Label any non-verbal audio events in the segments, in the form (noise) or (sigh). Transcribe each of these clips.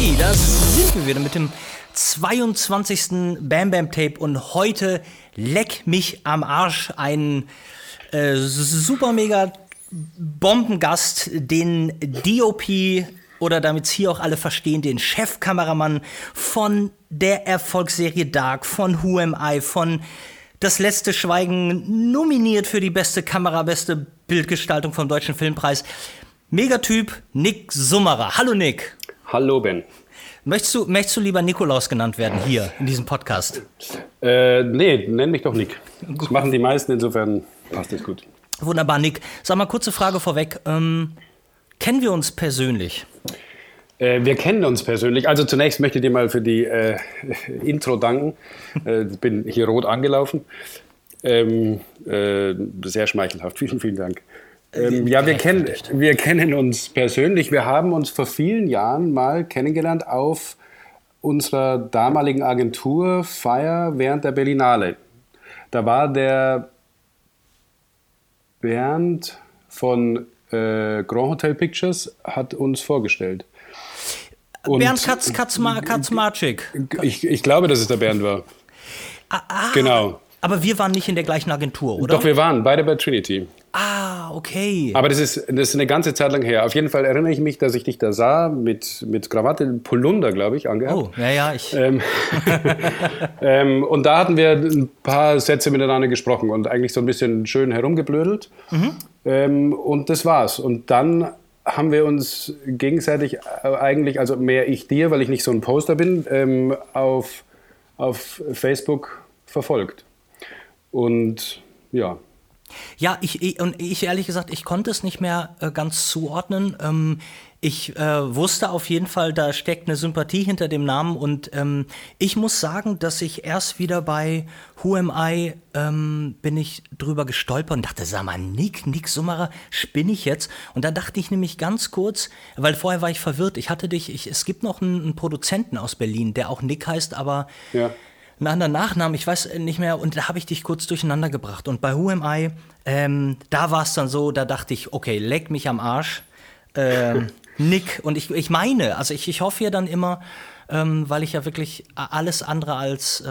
Hey, da sind wir wieder mit dem 22. Bam Bam Tape und heute leck mich am Arsch ein äh, super mega Bombengast, den DOP oder damit es hier auch alle verstehen, den Chefkameramann von der Erfolgsserie Dark, von Who Am I, von Das letzte Schweigen, nominiert für die beste Kamera, beste Bildgestaltung vom Deutschen Filmpreis. Megatyp Nick Summerer. Hallo Nick. Hallo Ben. Möchtest du, möchtest du lieber Nikolaus genannt werden hier in diesem Podcast? Äh, nee, nenn mich doch Nick. Das machen die meisten, insofern passt das gut. Wunderbar, Nick. Sag mal, kurze Frage vorweg. Ähm, kennen wir uns persönlich? Äh, wir kennen uns persönlich. Also zunächst möchte ich dir mal für die äh, (laughs) Intro danken. äh, bin hier rot angelaufen. Ähm, äh, sehr schmeichelhaft. (laughs) Vielen, vielen Dank. Ähm, ja, wir kennen, wir kennen uns persönlich. Wir haben uns vor vielen Jahren mal kennengelernt auf unserer damaligen Agentur Fire während der Berlinale. Da war der Bernd von äh, Grand Hotel Pictures hat uns vorgestellt. Und Bernd Katz, Katzma, Katzmarczyk. Ich, ich glaube, dass es der Bernd war. Ah, ah, Genau. Aber wir waren nicht in der gleichen Agentur, oder? Doch, wir waren beide bei Trinity. Ah, okay. Aber das ist, das ist eine ganze Zeit lang her. Auf jeden Fall erinnere ich mich, dass ich dich da sah mit, mit Krawatte, Polunder, glaube ich, angehabt. oh, ja, ja, ich. Ähm, (laughs) ähm, und da hatten wir ein paar Sätze miteinander gesprochen und eigentlich so ein bisschen schön herumgeblödelt. Ähm, und das war's. Und dann haben wir uns gegenseitig äh, eigentlich, also mehr ich dir, weil ich nicht so ein Poster bin, ähm, auf, auf Facebook verfolgt. Und ja, Ja, ich, ich, und ich ehrlich gesagt, ich konnte es nicht mehr äh, ganz zuordnen. Ähm, ich äh, wusste auf jeden Fall, da steckt eine Sympathie hinter dem Namen und ähm, ich muss sagen, dass ich erst wieder bei Who Am I ähm, bin ich drüber gestolpert und dachte, sag mal, Nick, Nick Summerer, spinne ich jetzt? Und da dachte ich nämlich ganz kurz, weil vorher war ich verwirrt, ich hatte dich, ich, es gibt noch einen, einen Produzenten aus Berlin, der auch Nick heißt, aber ja. Einen anderen Nachnamen, ich weiß nicht mehr, und da habe ich dich kurz durcheinander gebracht. Und bei Who Am I, ähm, da war es dann so, da dachte ich, okay, leck mich am Arsch. Ähm, (laughs) Nick, und ich, ich meine, also ich, ich hoffe ja dann immer, ähm, weil ich ja wirklich alles andere als,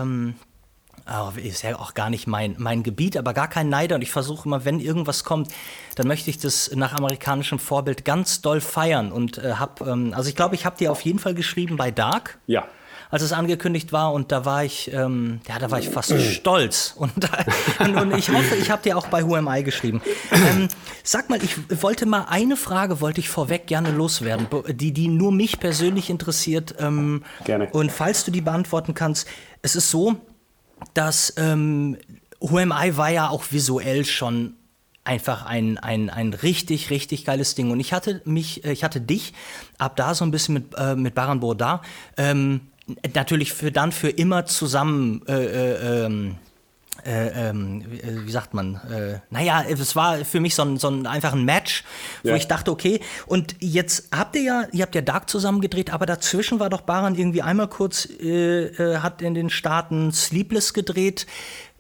oh, ist ja auch gar nicht mein, mein Gebiet, aber gar kein Neider. Und ich versuche immer, wenn irgendwas kommt, dann möchte ich das nach amerikanischem Vorbild ganz doll feiern. Und äh, hab, ähm, also ich glaube, ich habe dir auf jeden Fall geschrieben bei Dark Ja. Als es angekündigt war und da war ich, ähm, ja, da war ich fast stolz (laughs) und, und, und ich hoffe, ich habe dir auch bei Who Am I geschrieben. Ähm, sag mal, ich wollte mal eine Frage wollte ich vorweg gerne loswerden, die die nur mich persönlich interessiert. Ähm, Gerne. Und falls du die beantworten kannst, es ist so, dass ähm, Who Am I war ja auch visuell schon einfach ein, ein, ein richtig, richtig geiles Ding. Und ich hatte mich, äh, ich hatte dich ab da so ein bisschen mit, äh, mit Baran Bourdin ähm, natürlich für dann für immer zusammen äh, äh, ähm, äh, ähm, wie- wie sagt man, äh, naja, es war für mich so ein, so ein einfach ein Match, wo Ja. ich dachte, okay, und jetzt habt ihr ja, ihr habt ja Dark zusammen gedreht, aber dazwischen war doch Baran irgendwie einmal kurz, äh, äh, hat in den Staaten Sleepless gedreht.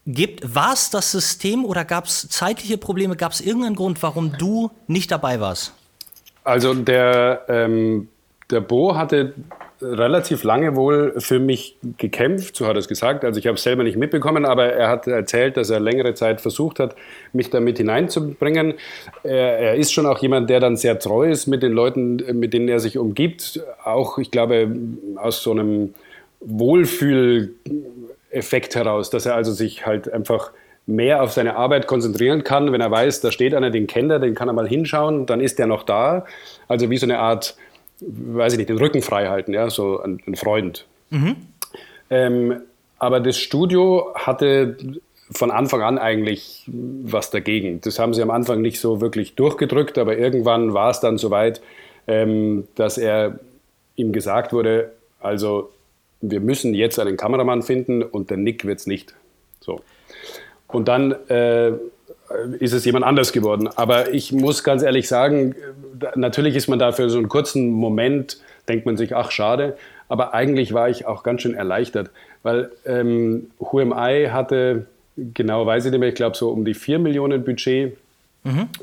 Gibt, war es das System oder gab es zeitliche Probleme? Gab es irgendeinen Grund, warum du nicht dabei warst? Also der, ähm, der Bo hatte relativ lange wohl für mich gekämpft, so hat er es gesagt. Also ich habe es selber nicht mitbekommen, aber er hat erzählt, dass er längere Zeit versucht hat, mich da mit hineinzubringen. Er, er ist schon auch jemand, der dann sehr treu ist mit den Leuten, mit denen er sich umgibt. Auch, ich glaube, aus so einem Wohlfühleffekt heraus, dass er also sich halt einfach mehr auf seine Arbeit konzentrieren kann, wenn er weiß, da steht einer, den kennt er, den kann er mal hinschauen, dann ist der noch da. Also wie so eine Art, weiß ich nicht, den Rücken frei halten, ja, so ein, ein Freund. Ähm, aber das Studio hatte von Anfang an eigentlich was dagegen. Das haben sie am Anfang nicht so wirklich durchgedrückt, aber irgendwann war es dann soweit, ähm, dass er ihm gesagt wurde, also wir müssen jetzt einen Kameramann finden und der Nick wird es nicht. So. Und dann äh, ist es jemand anders geworden. Aber ich muss ganz ehrlich sagen, da- natürlich ist man da für so einen kurzen Moment, denkt man sich, ach schade. Aber eigentlich war ich auch ganz schön erleichtert, weil ähm, Who Am I hatte, genau weiß ich nicht mehr, ich glaube so um die 4 Millionen Budget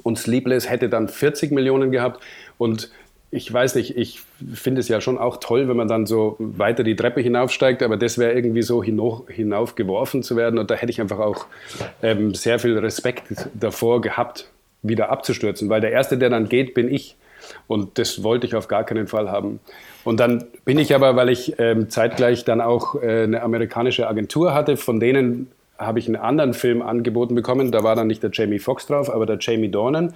und Sleepless hätte dann 40 Millionen gehabt. Und ich weiß nicht, ich finde es ja schon auch toll, wenn man dann so weiter die Treppe hinaufsteigt, aber das wäre irgendwie so hinauf, hinaufgeworfen zu werden und da hätte ich einfach auch ähm, sehr viel Respekt davor gehabt, wieder abzustürzen, weil der Erste, der dann geht, bin ich und das wollte ich auf gar keinen Fall haben. Und dann bin ich aber, weil ich ähm, zeitgleich dann auch äh, eine amerikanische Agentur hatte, von denen habe ich einen anderen Film angeboten bekommen. Da war dann nicht der Jamie Foxx drauf, aber der Jamie Dornan.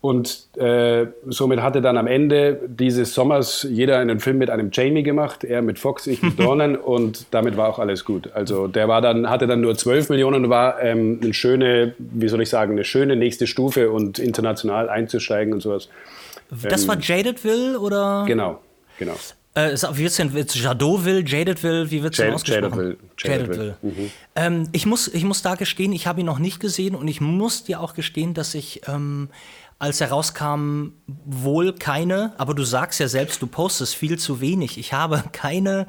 Und äh, somit hatte dann am Ende dieses Sommers jeder einen Film mit einem Jamie gemacht, er mit Fox, ich mit (laughs) Dornan und damit war auch alles gut. Also der war dann, hatte dann nur 12 Millionen und war ähm, eine schöne, wie soll ich sagen, eine schöne nächste Stufe und international einzusteigen und sowas. Das ähm, war Jadedville oder? Genau, genau. Äh, wie wird's denn? Wird's Jadoville, Jadedville, wie wird's denn ausgesprochen? Jadedville. Jadedville. Mhm. Ähm, ich, muss, ich muss da gestehen, ich habe ihn noch nicht gesehen und ich muss dir auch gestehen, dass ich ähm, als er rauskam, wohl keine, aber du sagst ja selbst, du postest viel zu wenig. Ich habe keine,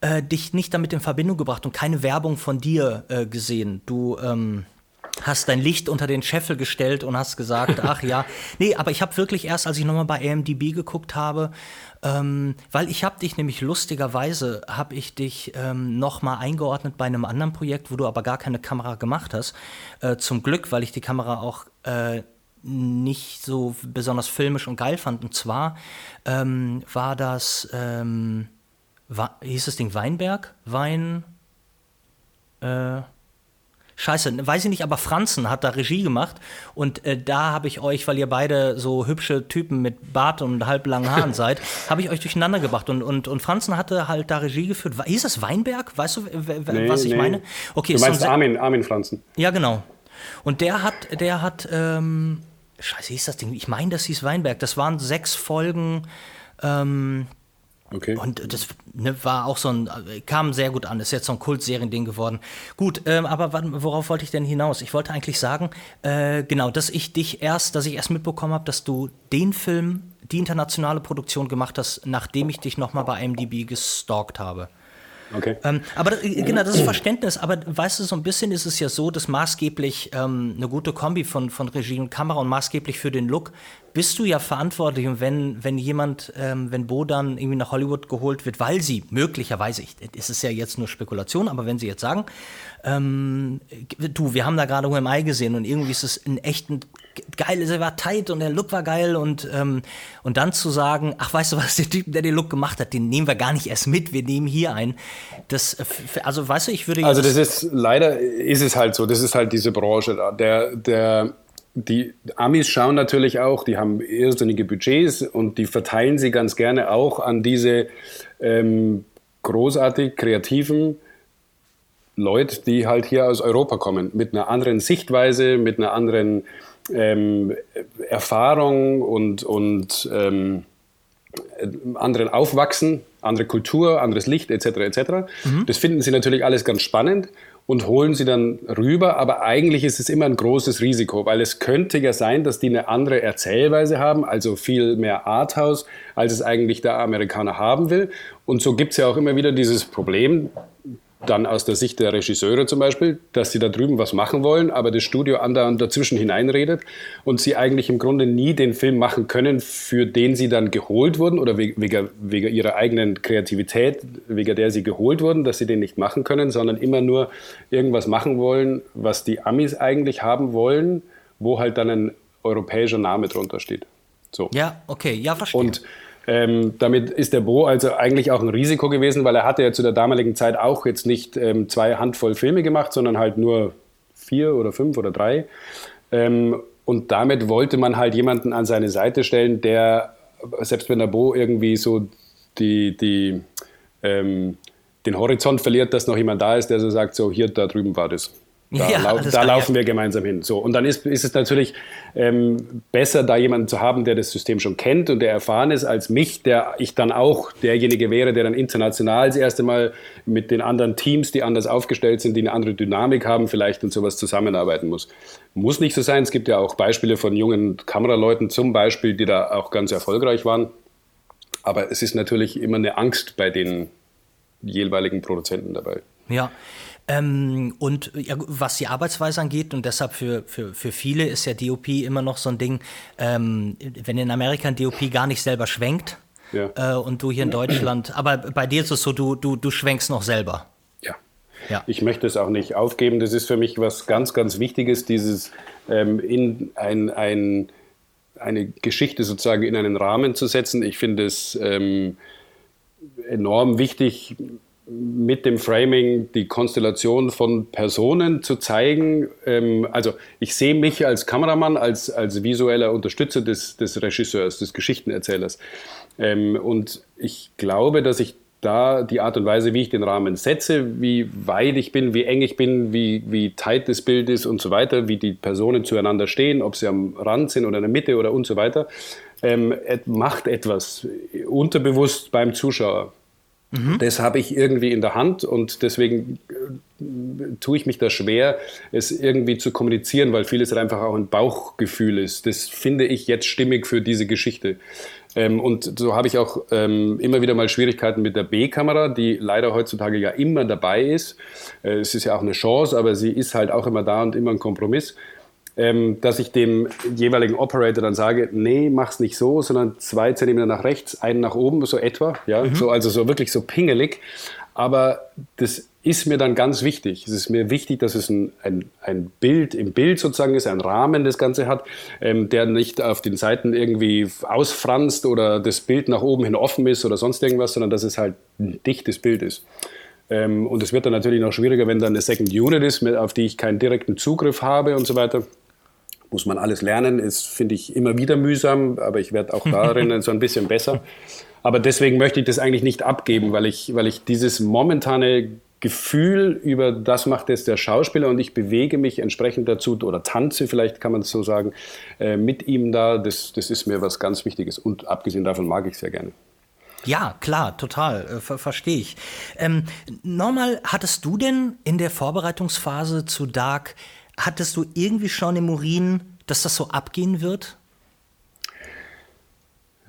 äh, dich nicht damit in Verbindung gebracht und keine Werbung von dir äh, gesehen. Du ähm, hast dein Licht unter den Scheffel gestellt und hast gesagt, (laughs) ach ja. Nee, aber ich habe wirklich erst, als ich nochmal bei AMDB geguckt habe, ähm, weil ich habe dich nämlich lustigerweise, habe ich dich ähm, nochmal eingeordnet bei einem anderen Projekt, wo du aber gar keine Kamera gemacht hast. Äh, zum Glück, weil ich die Kamera auch äh, nicht so besonders filmisch und geil fand. Und zwar ähm, war das, ähm, war, hieß das Ding Weinberg? Wein. Äh, Scheiße, weiß ich nicht, aber Franzen hat da Regie gemacht und äh, da habe ich euch, weil ihr beide so hübsche Typen mit Bart und halblangen Haaren (laughs) seid, habe ich euch durcheinander gebracht und, und, und Franzen hatte halt da Regie geführt. Hieß das Weinberg? Weißt du, nee, was ich nee. meine? Okay, du meinst Armin, Armin Franzen. Ja, genau. Und der hat, der hat, ähm, Scheiße, hieß das Ding? Ich meine, das hieß Weinberg. Das waren sechs Folgen. Ähm, Okay. Und das ne, war auch so ein, kam sehr gut an, ist jetzt so ein Kultseriending geworden. Gut, ähm, aber worauf wollte ich denn hinaus? Ich wollte eigentlich sagen, äh, genau, dass ich dich erst, dass ich erst mitbekommen habe, dass du den Film, die internationale Produktion gemacht hast, nachdem ich dich nochmal bei IMDb gestalkt habe. Okay. Ähm, aber äh, genau, das ist Verständnis. Aber weißt du, so ein bisschen ist es ja so, dass maßgeblich ähm, eine gute Kombi von, von Regie und Kamera und maßgeblich für den Look bist du ja verantwortlich. Und wenn, wenn jemand, ähm, wenn Bo dann irgendwie nach Hollywood geholt wird, weil sie möglicherweise, ich, es ist ja jetzt nur Spekulation, aber wenn sie jetzt sagen, ähm, du, wir haben da gerade UMI gesehen und irgendwie ist es ein echten geil, er war tight und der Look war geil und, ähm, und dann zu sagen, ach, weißt du was, (laughs) der Typ, der den Look gemacht hat, den nehmen wir gar nicht erst mit, wir nehmen hier ein. Das, äh, also weißt du, ich würde Also das ist, leider ist es halt so, das ist halt diese Branche da. Der, der, die Amis schauen natürlich auch, die haben irrsinnige Budgets und die verteilen sie ganz gerne auch an diese ähm, großartig kreativen Leute, die halt hier aus Europa kommen, mit einer anderen Sichtweise, mit einer anderen ähm, Erfahrung und, und ähm, anderen Aufwachsen, andere Kultur, anderes Licht etc. etc. Mhm. Das finden sie natürlich alles ganz spannend und holen sie dann rüber, aber eigentlich ist es immer ein großes Risiko, weil es könnte ja sein, dass die eine andere Erzählweise haben, also viel mehr Arthouse, als es eigentlich der Amerikaner haben will. Und so gibt es ja auch immer wieder dieses Problem, dann aus der Sicht der Regisseure zum Beispiel, dass sie da drüben was machen wollen, aber das Studio andauernd dazwischen hineinredet und sie eigentlich im Grunde nie den Film machen können, für den sie dann geholt wurden oder wegen, wegen ihrer eigenen Kreativität, wegen der sie geholt wurden, dass sie den nicht machen können, sondern immer nur irgendwas machen wollen, was die Amis eigentlich haben wollen, wo halt dann ein europäischer Name drunter steht. So. Ja, okay, ja, verstehe. Und ähm, damit ist der Bo also eigentlich auch ein Risiko gewesen, weil er hatte ja zu der damaligen Zeit auch jetzt nicht ähm, zwei Handvoll Filme gemacht, sondern halt nur vier oder fünf oder drei. Ähm, und damit wollte man halt jemanden an seine Seite stellen, der, selbst wenn der Bo irgendwie so die, die, ähm, den Horizont verliert, dass noch jemand da ist, der so sagt, so hier, da drüben war das. Da, ja, lau da laufen ja. wir gemeinsam hin. So, und dann ist, ist es natürlich ähm, besser, da jemanden zu haben, der das System schon kennt und der erfahren ist, als mich, der ich dann auch derjenige wäre, der dann international das erste Mal mit den anderen Teams, die anders aufgestellt sind, die eine andere Dynamik haben, vielleicht und sowas zusammenarbeiten muss. Muss nicht so sein. Es gibt ja auch Beispiele von jungen Kameraleuten zum Beispiel, die da auch ganz erfolgreich waren. Aber es ist natürlich immer eine Angst bei den jeweiligen Produzenten dabei. Ja, Ähm, und ja, was die Arbeitsweise angeht, und deshalb für, für, für viele ist ja DOP immer noch so ein Ding, ähm, wenn in Amerika ein DOP gar nicht selber schwenkt ja. äh, und du hier in Deutschland, aber bei dir ist es so, du, du, du schwenkst noch selber. Ja. ja. Ich möchte es auch nicht aufgeben. Das ist für mich was ganz, ganz Wichtiges, dieses ähm, in ein, ein, eine Geschichte sozusagen in einen Rahmen zu setzen. Ich finde es ähm, enorm wichtig, mit dem Framing die Konstellation von Personen zu zeigen. Ähm, also ich sehe mich als Kameramann, als, als visueller Unterstützer des, des Regisseurs, des Geschichtenerzählers. Ähm, und ich glaube, dass ich da die Art und Weise, wie ich den Rahmen setze, wie weit ich bin, wie eng ich bin, wie, wie tight das Bild ist und so weiter, wie die Personen zueinander stehen, ob sie am Rand sind oder in der Mitte oder und so weiter, ähm, macht etwas unterbewusst beim Zuschauer. Mhm. Das habe ich irgendwie in der Hand und deswegen äh, tue ich mich da schwer, es irgendwie zu kommunizieren, weil vieles halt einfach auch ein Bauchgefühl ist. Das finde ich jetzt stimmig für diese Geschichte. Ähm, und so habe ich auch ähm, immer wieder mal Schwierigkeiten mit der B-Kamera, die leider heutzutage ja immer dabei ist. Äh, es ist ja auch eine Chance, aber sie ist halt auch immer da und immer ein Kompromiss ähm, dass ich dem jeweiligen Operator dann sage, nee, mach's nicht so, sondern zwei Zentimeter nach rechts, einen nach oben, so etwa, ja, mhm. so, also so wirklich so pingelig. Aber das ist mir dann ganz wichtig. Es ist mir wichtig, dass es ein, ein, ein Bild im Bild sozusagen ist, ein Rahmen das Ganze hat, ähm, der nicht auf den Seiten irgendwie ausfranst oder das Bild nach oben hin offen ist oder sonst irgendwas, sondern dass es halt ein dichtes Bild ist. Ähm, und es wird dann natürlich noch schwieriger, wenn dann eine Second Unit ist, auf die ich keinen direkten Zugriff habe und so weiter muss man alles lernen, ist, finde ich, immer wieder mühsam, aber ich werde auch (laughs) darin so ein bisschen besser. Aber deswegen möchte ich das eigentlich nicht abgeben, weil ich, weil ich dieses momentane Gefühl über das macht jetzt der Schauspieler und ich bewege mich entsprechend dazu oder tanze, vielleicht kann man es so sagen, äh, mit ihm da. Das, das ist mir was ganz Wichtiges und abgesehen davon mag ich sehr gerne. Ja, klar, total, äh, ver verstehe ich. Ähm, normal, hattest du denn in der Vorbereitungsphase zu Dark Hattest du irgendwie schon im Urin, dass das so abgehen wird?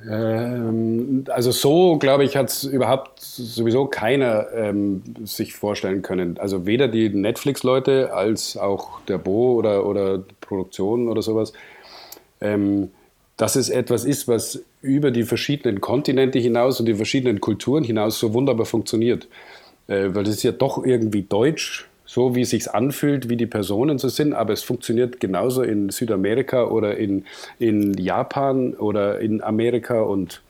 Ähm, also so, glaube ich, hat es überhaupt sowieso keiner ähm, sich vorstellen können. Also weder die Netflix-Leute als auch der Bo oder, oder Produktion oder sowas. Ähm, dass es etwas ist, was über die verschiedenen Kontinente hinaus und die verschiedenen Kulturen hinaus so wunderbar funktioniert. Äh, weil das ist ja doch irgendwie deutsch so wie es sich anfühlt, wie die Personen so sind, aber es funktioniert genauso in Südamerika oder in, in Japan oder in Amerika und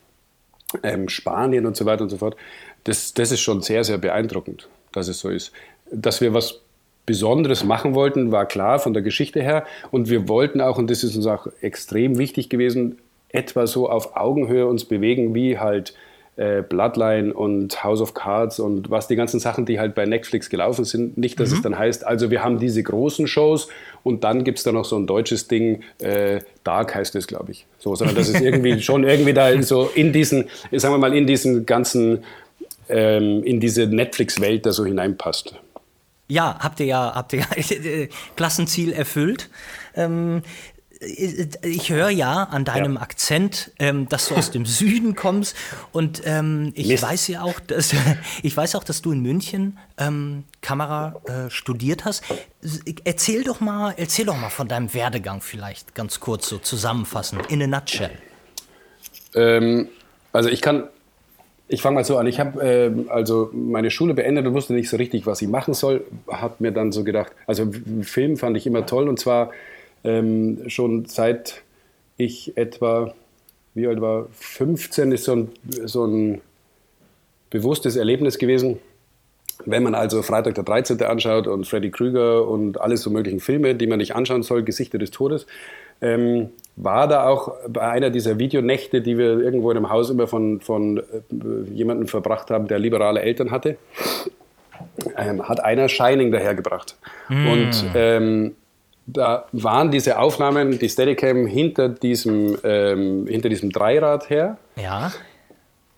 ähm, Spanien und so weiter und so fort. Das, das ist schon sehr, sehr beeindruckend, dass es so ist. Dass wir was Besonderes machen wollten, war klar von der Geschichte her. Und wir wollten auch, und das ist uns auch extrem wichtig gewesen, etwa so auf Augenhöhe uns bewegen, wie halt äh, Bloodline und House of Cards und was die ganzen Sachen, die halt bei Netflix gelaufen sind. Nicht, dass mhm. es dann heißt, also wir haben diese großen Shows und dann gibt es da noch so ein deutsches Ding, äh, Dark heißt es, glaube ich. So, sondern das ist (laughs) irgendwie schon irgendwie da so in diesen, sagen wir mal, in diesen ganzen, ähm, in diese Netflix-Welt da so hineinpasst. Ja, habt ihr ja, habt ihr ja (laughs) Klassenziel erfüllt. Ähm, ich höre ja an deinem ja. Akzent, ähm, dass du aus dem (laughs) Süden kommst und ähm, ich Mist. weiß ja auch, dass (laughs) ich weiß auch, dass du in München ähm, Kamera äh, studiert hast. Erzähl doch mal, erzähl doch mal von deinem Werdegang vielleicht ganz kurz so zusammenfassen in a nutshell. Ähm, also ich kann ich fange mal so an. Ich habe äh, also meine Schule beendet und wusste nicht so richtig, was ich machen soll. Habe mir dann so gedacht, also Film fand ich immer toll und zwar ähm, schon seit ich etwa, wie alt war, 15 ist so ein, so ein bewusstes Erlebnis gewesen. Wenn man also Freitag der 13. anschaut und Freddy Krüger und alle so möglichen Filme, die man nicht anschauen soll, Gesichter des Todes, ähm, war da auch bei einer dieser Videonächte, die wir irgendwo in einem Haus immer von, von äh, jemandem verbracht haben, der liberale Eltern hatte, ähm, hat einer Shining dahergebracht. Mm. Und ähm, da waren diese Aufnahmen, die Steadicam hinter diesem, ähm, hinter diesem Dreirad her. Ja.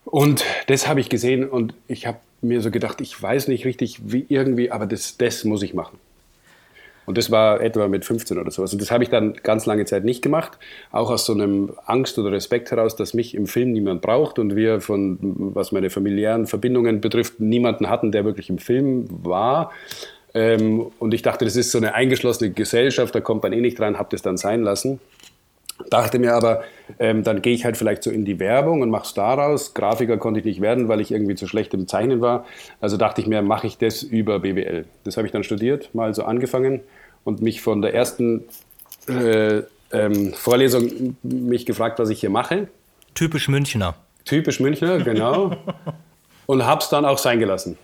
Und das habe ich gesehen und ich habe mir so gedacht, ich weiß nicht richtig, wie irgendwie, aber das, das muss ich machen. Und das war etwa mit 15 oder sowas. Und das habe ich dann ganz lange Zeit nicht gemacht, auch aus so einem Angst oder Respekt heraus, dass mich im Film niemand braucht und wir von, was meine familiären Verbindungen betrifft, niemanden hatten, der wirklich im Film war. Ähm, und ich dachte, das ist so eine eingeschlossene Gesellschaft, da kommt man eh nicht rein, habe das dann sein lassen. Dachte mir aber, ähm, dann gehe ich halt vielleicht so in die Werbung und mache es daraus. Grafiker konnte ich nicht werden, weil ich irgendwie zu schlecht im Zeichnen war. Also dachte ich mir, mache ich das über BWL. Das habe ich dann studiert, mal so angefangen und mich von der ersten äh, ähm, Vorlesung mich gefragt, was ich hier mache. Typisch Münchner. Typisch Münchner, genau. (laughs) und habe es dann auch sein gelassen.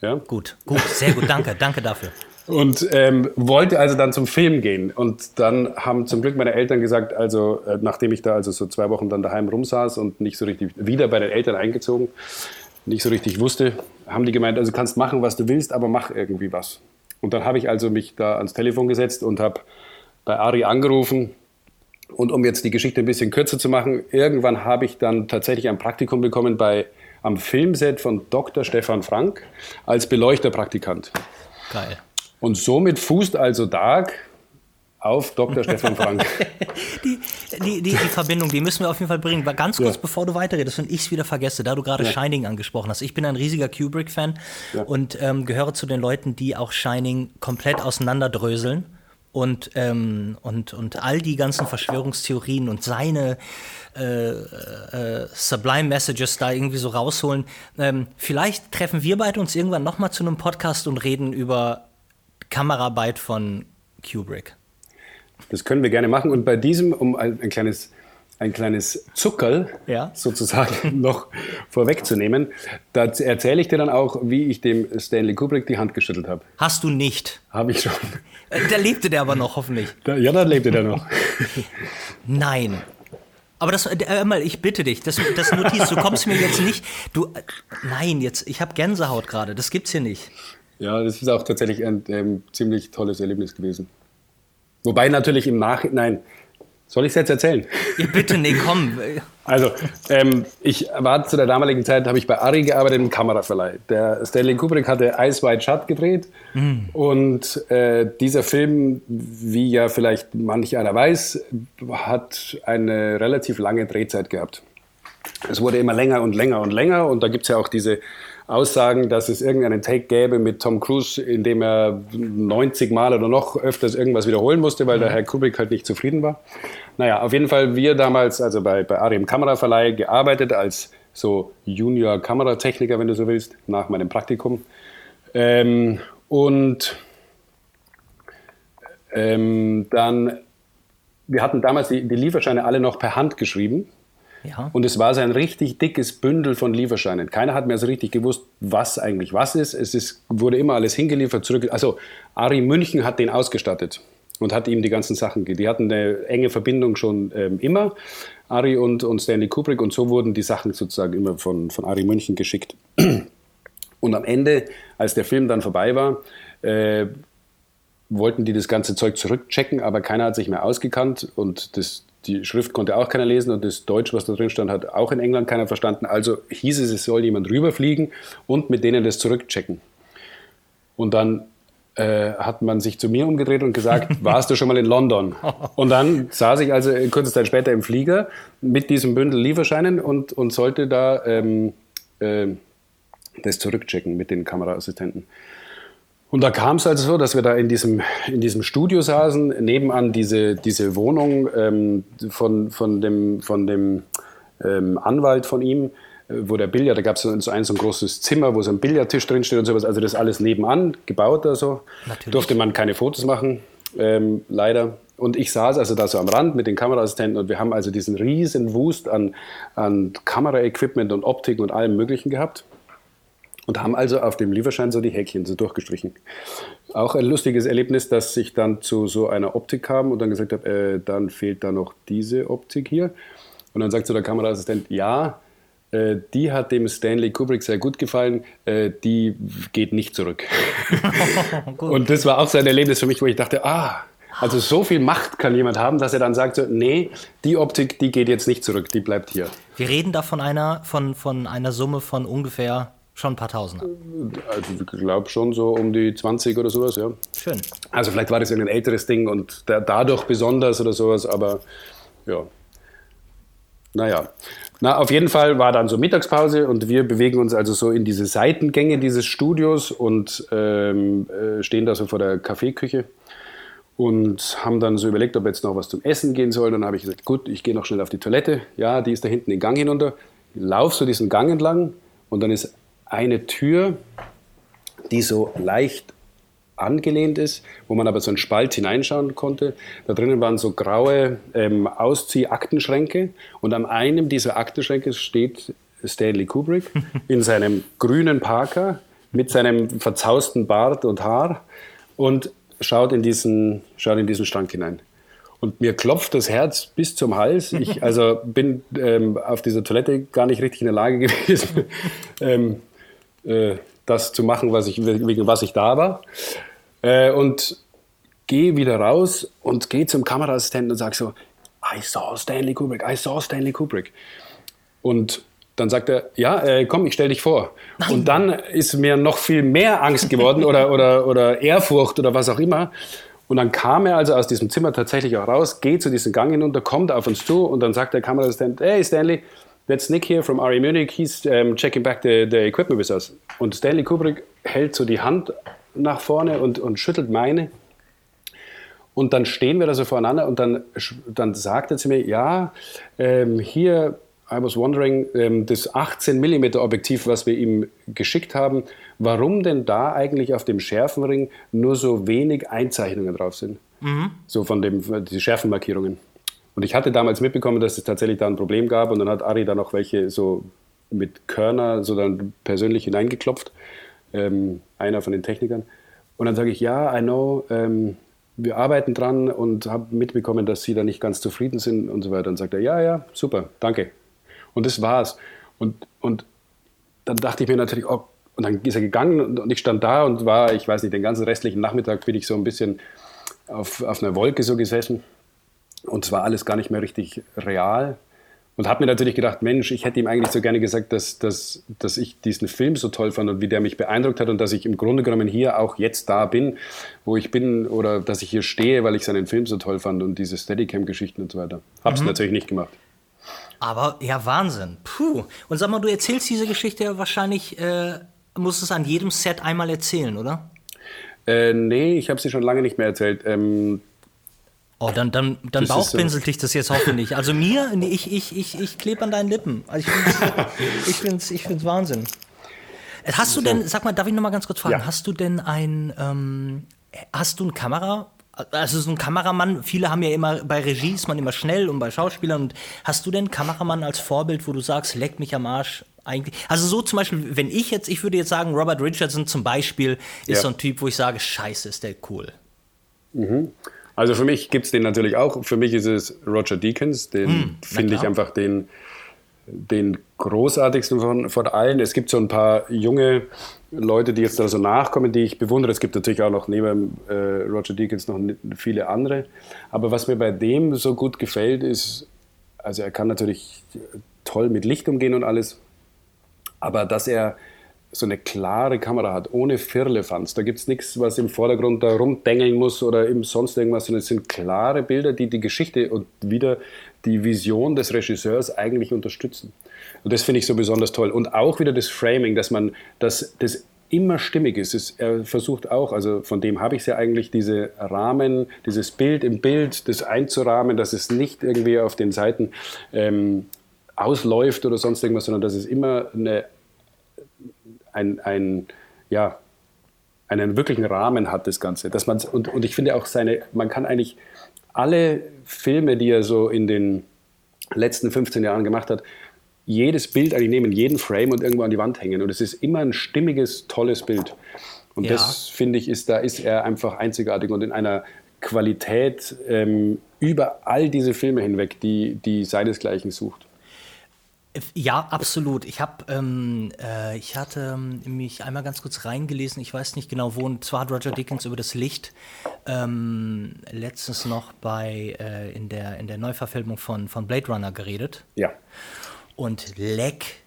Ja? Gut, gut, sehr gut, danke, danke dafür. Und ähm, wollte also dann zum Film gehen. Und dann haben zum Glück meine Eltern gesagt, also äh, nachdem ich da also so zwei Wochen dann daheim rumsaß und nicht so richtig wieder bei den Eltern eingezogen, nicht so richtig wusste, haben die gemeint, also kannst machen, was du willst, aber mach irgendwie was. Und dann habe ich also mich da ans Telefon gesetzt und habe bei Ari angerufen. Und um jetzt die Geschichte ein bisschen kürzer zu machen, irgendwann habe ich dann tatsächlich ein Praktikum bekommen bei, am Filmset von Dr. Stefan Frank als Beleuchterpraktikant. Geil. Und somit fußt also Dark auf Dr. Stefan Frank. (laughs) die, die, die, die, Verbindung, die müssen wir auf jeden Fall bringen. Ganz kurz, ja. bevor du weiterredest und ich es wieder vergesse, da du gerade ja. Shining angesprochen hast. Ich bin ein riesiger Kubrick-Fan ja. und ähm, gehöre zu den Leuten, die auch Shining komplett auseinanderdröseln. Und, ähm, und, und all die ganzen Verschwörungstheorien und seine äh, äh, Sublime Messages da irgendwie so rausholen. Ähm, vielleicht treffen wir beide uns irgendwann nochmal zu einem Podcast und reden über Kameraarbeit von Kubrick. Das können wir gerne machen. Und bei diesem, um ein, ein kleines, ein kleines Zuckerl ja. sozusagen (laughs) noch vorwegzunehmen, da erzähle ich dir dann auch, wie ich dem Stanley Kubrick die Hand geschüttelt habe. Hast du nicht? Habe ich schon. Äh, da lebte der aber noch, hoffentlich. Da, ja, da lebte der noch. (laughs) Nein. Aber das, äh, ich bitte dich, das, das Notiz, du kommst mir jetzt nicht, du, äh, nein, jetzt, ich habe Gänsehaut gerade, das gibt's hier nicht. Ja, das ist auch tatsächlich ein ähm, ziemlich tolles Erlebnis gewesen. Wobei natürlich im Nachhinein, soll ich es jetzt erzählen? Ja, bitte, nee, komm. Also, ähm, ich war zu der damaligen Zeit, habe ich bei Ari gearbeitet im Kameraverleih. Der Stanley Kubrick hatte Ice White Shut gedreht mhm. und äh, dieser Film, wie ja vielleicht manch einer weiß, hat eine relativ lange Drehzeit gehabt. Es wurde immer länger und länger und länger und da gibt es ja auch diese Aussagen, dass es irgendeinen Take gäbe mit Tom Cruise, in dem er 90 Mal oder noch öfters irgendwas wiederholen musste, weil der mhm. Herr Kubrick halt nicht zufrieden war. Naja, auf jeden Fall wir damals, also bei, bei Ariam Kameraverleih, gearbeitet als so Junior-Kameratechniker, wenn du so willst, nach meinem Praktikum. Ähm, und ähm, dann, wir hatten damals die, die Lieferscheine alle noch per Hand geschrieben. Ja. Und es war so ein richtig dickes Bündel von Lieferscheinen. Keiner hat mehr so richtig gewusst, was eigentlich was ist. Es ist, wurde immer alles hingeliefert, zurück. Also Ari München hat den ausgestattet und hat ihm die ganzen Sachen gegeben. Die hatten eine enge Verbindung schon ähm, immer, Ari und, und Stanley Kubrick. Und so wurden die Sachen sozusagen immer von, von Ari München geschickt. (clears throat) Und am Ende, als der Film dann vorbei war, äh, wollten die das ganze Zeug zurückchecken, aber keiner hat sich mehr ausgekannt und das, die Schrift konnte auch keiner lesen und das Deutsch, was da drin stand, hat auch in England keiner verstanden. Also hieß es, es soll jemand rüberfliegen und mit denen das zurückchecken. Und dann äh, hat man sich zu mir umgedreht und gesagt, (laughs) warst du schon mal in London? Und dann saß ich also kurze Zeit später im Flieger mit diesem Bündel Lieferscheinen und, und sollte da ähm, äh, das zurückchecken mit den Kameraassistenten. Und da kam es also so, dass wir da in diesem, in diesem Studio saßen, nebenan diese, diese Wohnung ähm, von, von dem, von dem ähm, Anwalt von ihm, äh, wo der Billard, da gab es so, so ein so ein großes Zimmer, wo so ein Billardtisch drinsteht und sowas, also das alles nebenan gebaut also. Natürlich. Durfte man keine Fotos machen, ähm, leider. Und ich saß also da so am Rand mit den Kameraassistenten und wir haben also diesen riesen Wust an, an Kameraequipment und Optik und allem Möglichen gehabt und haben also auf dem Lieferschein so die Häkchen so durchgestrichen. Auch ein lustiges Erlebnis, dass ich dann zu so einer Optik kam und dann gesagt habe, äh, dann fehlt da noch diese Optik hier. Und dann sagt so der Kameraassistent, ja, die hat dem Stanley Kubrick sehr gut gefallen, äh, die geht nicht zurück. (laughs) und das war auch so ein Erlebnis für mich, wo ich dachte, ah, also so viel Macht kann jemand haben, dass er dann sagt, so, nee, die Optik, die geht jetzt nicht zurück, die bleibt hier. Wir reden da von einer, von, von einer Summe von ungefähr Schon ein paar Tausend. Also ich glaube schon so um die 20 oder sowas, ja. Schön. Also vielleicht war das ein älteres Ding und der, dadurch besonders oder sowas, aber ja. Naja. Na, auf jeden Fall war dann so Mittagspause und wir bewegen uns also so in diese Seitengänge dieses Studios und ähm, äh, stehen da so vor der Kaffeeküche und haben dann so überlegt, ob jetzt noch was zum Essen gehen. Und dann habe ich gesagt, gut, ich gehe noch schnell auf die Toilette. Ja, die ist da hinten den Gang hinunter. Ich laufe so diesen Gang entlang und dann ist eine Tür, die so leicht angelehnt ist, wo man aber so einen Spalt hineinschauen konnte. Da drinnen waren so graue ähm, Auszieh-Aktenschränke und an einem dieser Aktenschränke steht Stanley Kubrick (laughs) in seinem grünen Parker mit seinem verzausten Bart und Haar und schaut in diesen, schaut in diesen Schrank hinein. Und mir klopft das Herz bis zum Hals. Ich (laughs) also bin ähm, auf dieser Toilette gar nicht richtig in der Lage (laughs) gewesen, ähm, äh, das zu machen, was ich, wegen was ich da war. Äh, und gehe wieder raus und gehe zum Kameraassistenten und sage so, I saw Stanley Kubrick, I saw Stanley Kubrick. Und dann sagt er, ja, äh, komm, ich stelle dich vor. Nein. Und dann ist mir noch viel mehr Angst geworden oder, (laughs) oder, oder Ehrfurcht oder was auch immer. Und dann kam er also aus diesem Zimmer tatsächlich auch raus, geht zu diesem Gang hinunter, kommt auf uns zu und dann sagt der Kameraassistent, hey Stanley, that's Nick here from RE Munich, he's um, checking back the, the equipment with us. Und Stanley Kubrick hält so die Hand nach vorne und, und schüttelt meine. Und dann stehen wir da so voreinander und dann, dann sagt er zu mir, ja, ähm, hier, I was wondering, ähm, das 18 mm Objektiv, was wir ihm geschickt haben, warum denn da eigentlich auf dem Schärfenring nur so wenig Einzeichnungen drauf sind? Mhm. So von dem, die Schärfenmarkierungen. Und ich hatte damals mitbekommen, dass es tatsächlich da ein Problem gab und dann hat Ari da noch welche so mit Körner so dann persönlich hineingeklopft, ähm, einer von den Technikern. Und dann sage ich, ja, I know, ähm, wir arbeiten dran und habe mitbekommen, dass Sie da nicht ganz zufrieden sind und so weiter. Und sagt er, ja, ja, super, danke. Und das war's. Und, und dann dachte ich mir natürlich, oh, und dann ist er gegangen und ich stand da und war, ich weiß nicht, den ganzen restlichen Nachmittag bin ich so ein bisschen auf, auf einer Wolke so gesessen und zwar alles gar nicht mehr richtig real. Und habe mir natürlich gedacht, Mensch, ich hätte ihm eigentlich so gerne gesagt, dass, dass, dass ich diesen Film so toll fand und wie der mich beeindruckt hat und dass ich im Grunde genommen hier auch jetzt da bin, wo ich bin oder dass ich hier stehe, weil ich seinen Film so toll fand und diese Steadicam-Geschichten und so weiter. Habe es mhm. natürlich nicht gemacht. Aber ja, Wahnsinn. Puh. Und sag mal, du erzählst diese Geschichte ja wahrscheinlich, äh, musst es an jedem Set einmal erzählen, oder? Äh, nee, ich habe sie schon lange nicht mehr erzählt. Ähm, Oh, dann, dann, dann bauchpinselt so. dich das jetzt hoffentlich. Also mir, ich, ich, ich, ich klebe an deinen Lippen. Also ich finde es (laughs) ich find's Wahnsinn. Hast du denn, sag mal, darf ich noch mal ganz kurz fragen, ja. hast du denn ein, ähm, hast du eine Kamera, also so ein Kameramann, viele haben ja immer, bei Regie ist man immer schnell und bei Schauspielern. Und hast du denn einen Kameramann als Vorbild, wo du sagst, leck mich am Arsch? Eigentlich. Also so zum Beispiel, wenn ich jetzt, ich würde jetzt sagen, Robert Richardson zum Beispiel ist ja. so ein Typ, wo ich sage, scheiße, ist der cool. Mhm. Also für mich gibt es den natürlich auch. Für mich ist es Roger Deakins. Den hm, finde ich einfach den, den großartigsten von, von allen. Es gibt so ein paar junge Leute, die jetzt da so nachkommen, die ich bewundere. Es gibt natürlich auch noch neben äh, Roger Deakins noch viele andere. Aber was mir bei dem so gut gefällt, ist, also er kann natürlich toll mit Licht umgehen und alles, aber dass er so eine klare Kamera hat, ohne Firlefanz. Da gibt es nichts, was im Vordergrund da rumdengeln muss oder eben sonst irgendwas, sondern es sind klare Bilder, die die Geschichte und wieder die Vision des Regisseurs eigentlich unterstützen. Und das finde ich so besonders toll. Und auch wieder das Framing, dass man das, das immer stimmig ist. Es, er versucht auch, also von dem habe ich es ja eigentlich, diese Rahmen, dieses Bild im Bild, das einzurahmen, dass es nicht irgendwie auf den Seiten ähm, ausläuft oder sonst irgendwas, sondern dass es immer eine ein, ein, ja, einen wirklichen Rahmen hat, das Ganze. Dass man, und, und ich finde auch seine, man kann eigentlich alle Filme, die er so in den letzten 15 Jahren gemacht hat, jedes Bild eigentlich nehmen, jeden Frame und irgendwo an die Wand hängen. Und es ist immer ein stimmiges, tolles Bild. Und ja. das finde ich, ist, da ist er einfach einzigartig und in einer Qualität ähm, über all diese Filme hinweg, die, die seinesgleichen sucht. Ja, absolut. Ich habe, ähm, äh, ich hatte ähm, mich einmal ganz kurz reingelesen. Ich weiß nicht genau wo. Und zwar hat Roger Dickens über das Licht ähm, letztens noch bei äh, in der in der Neuverfilmung von von Blade Runner geredet. Ja. Und leck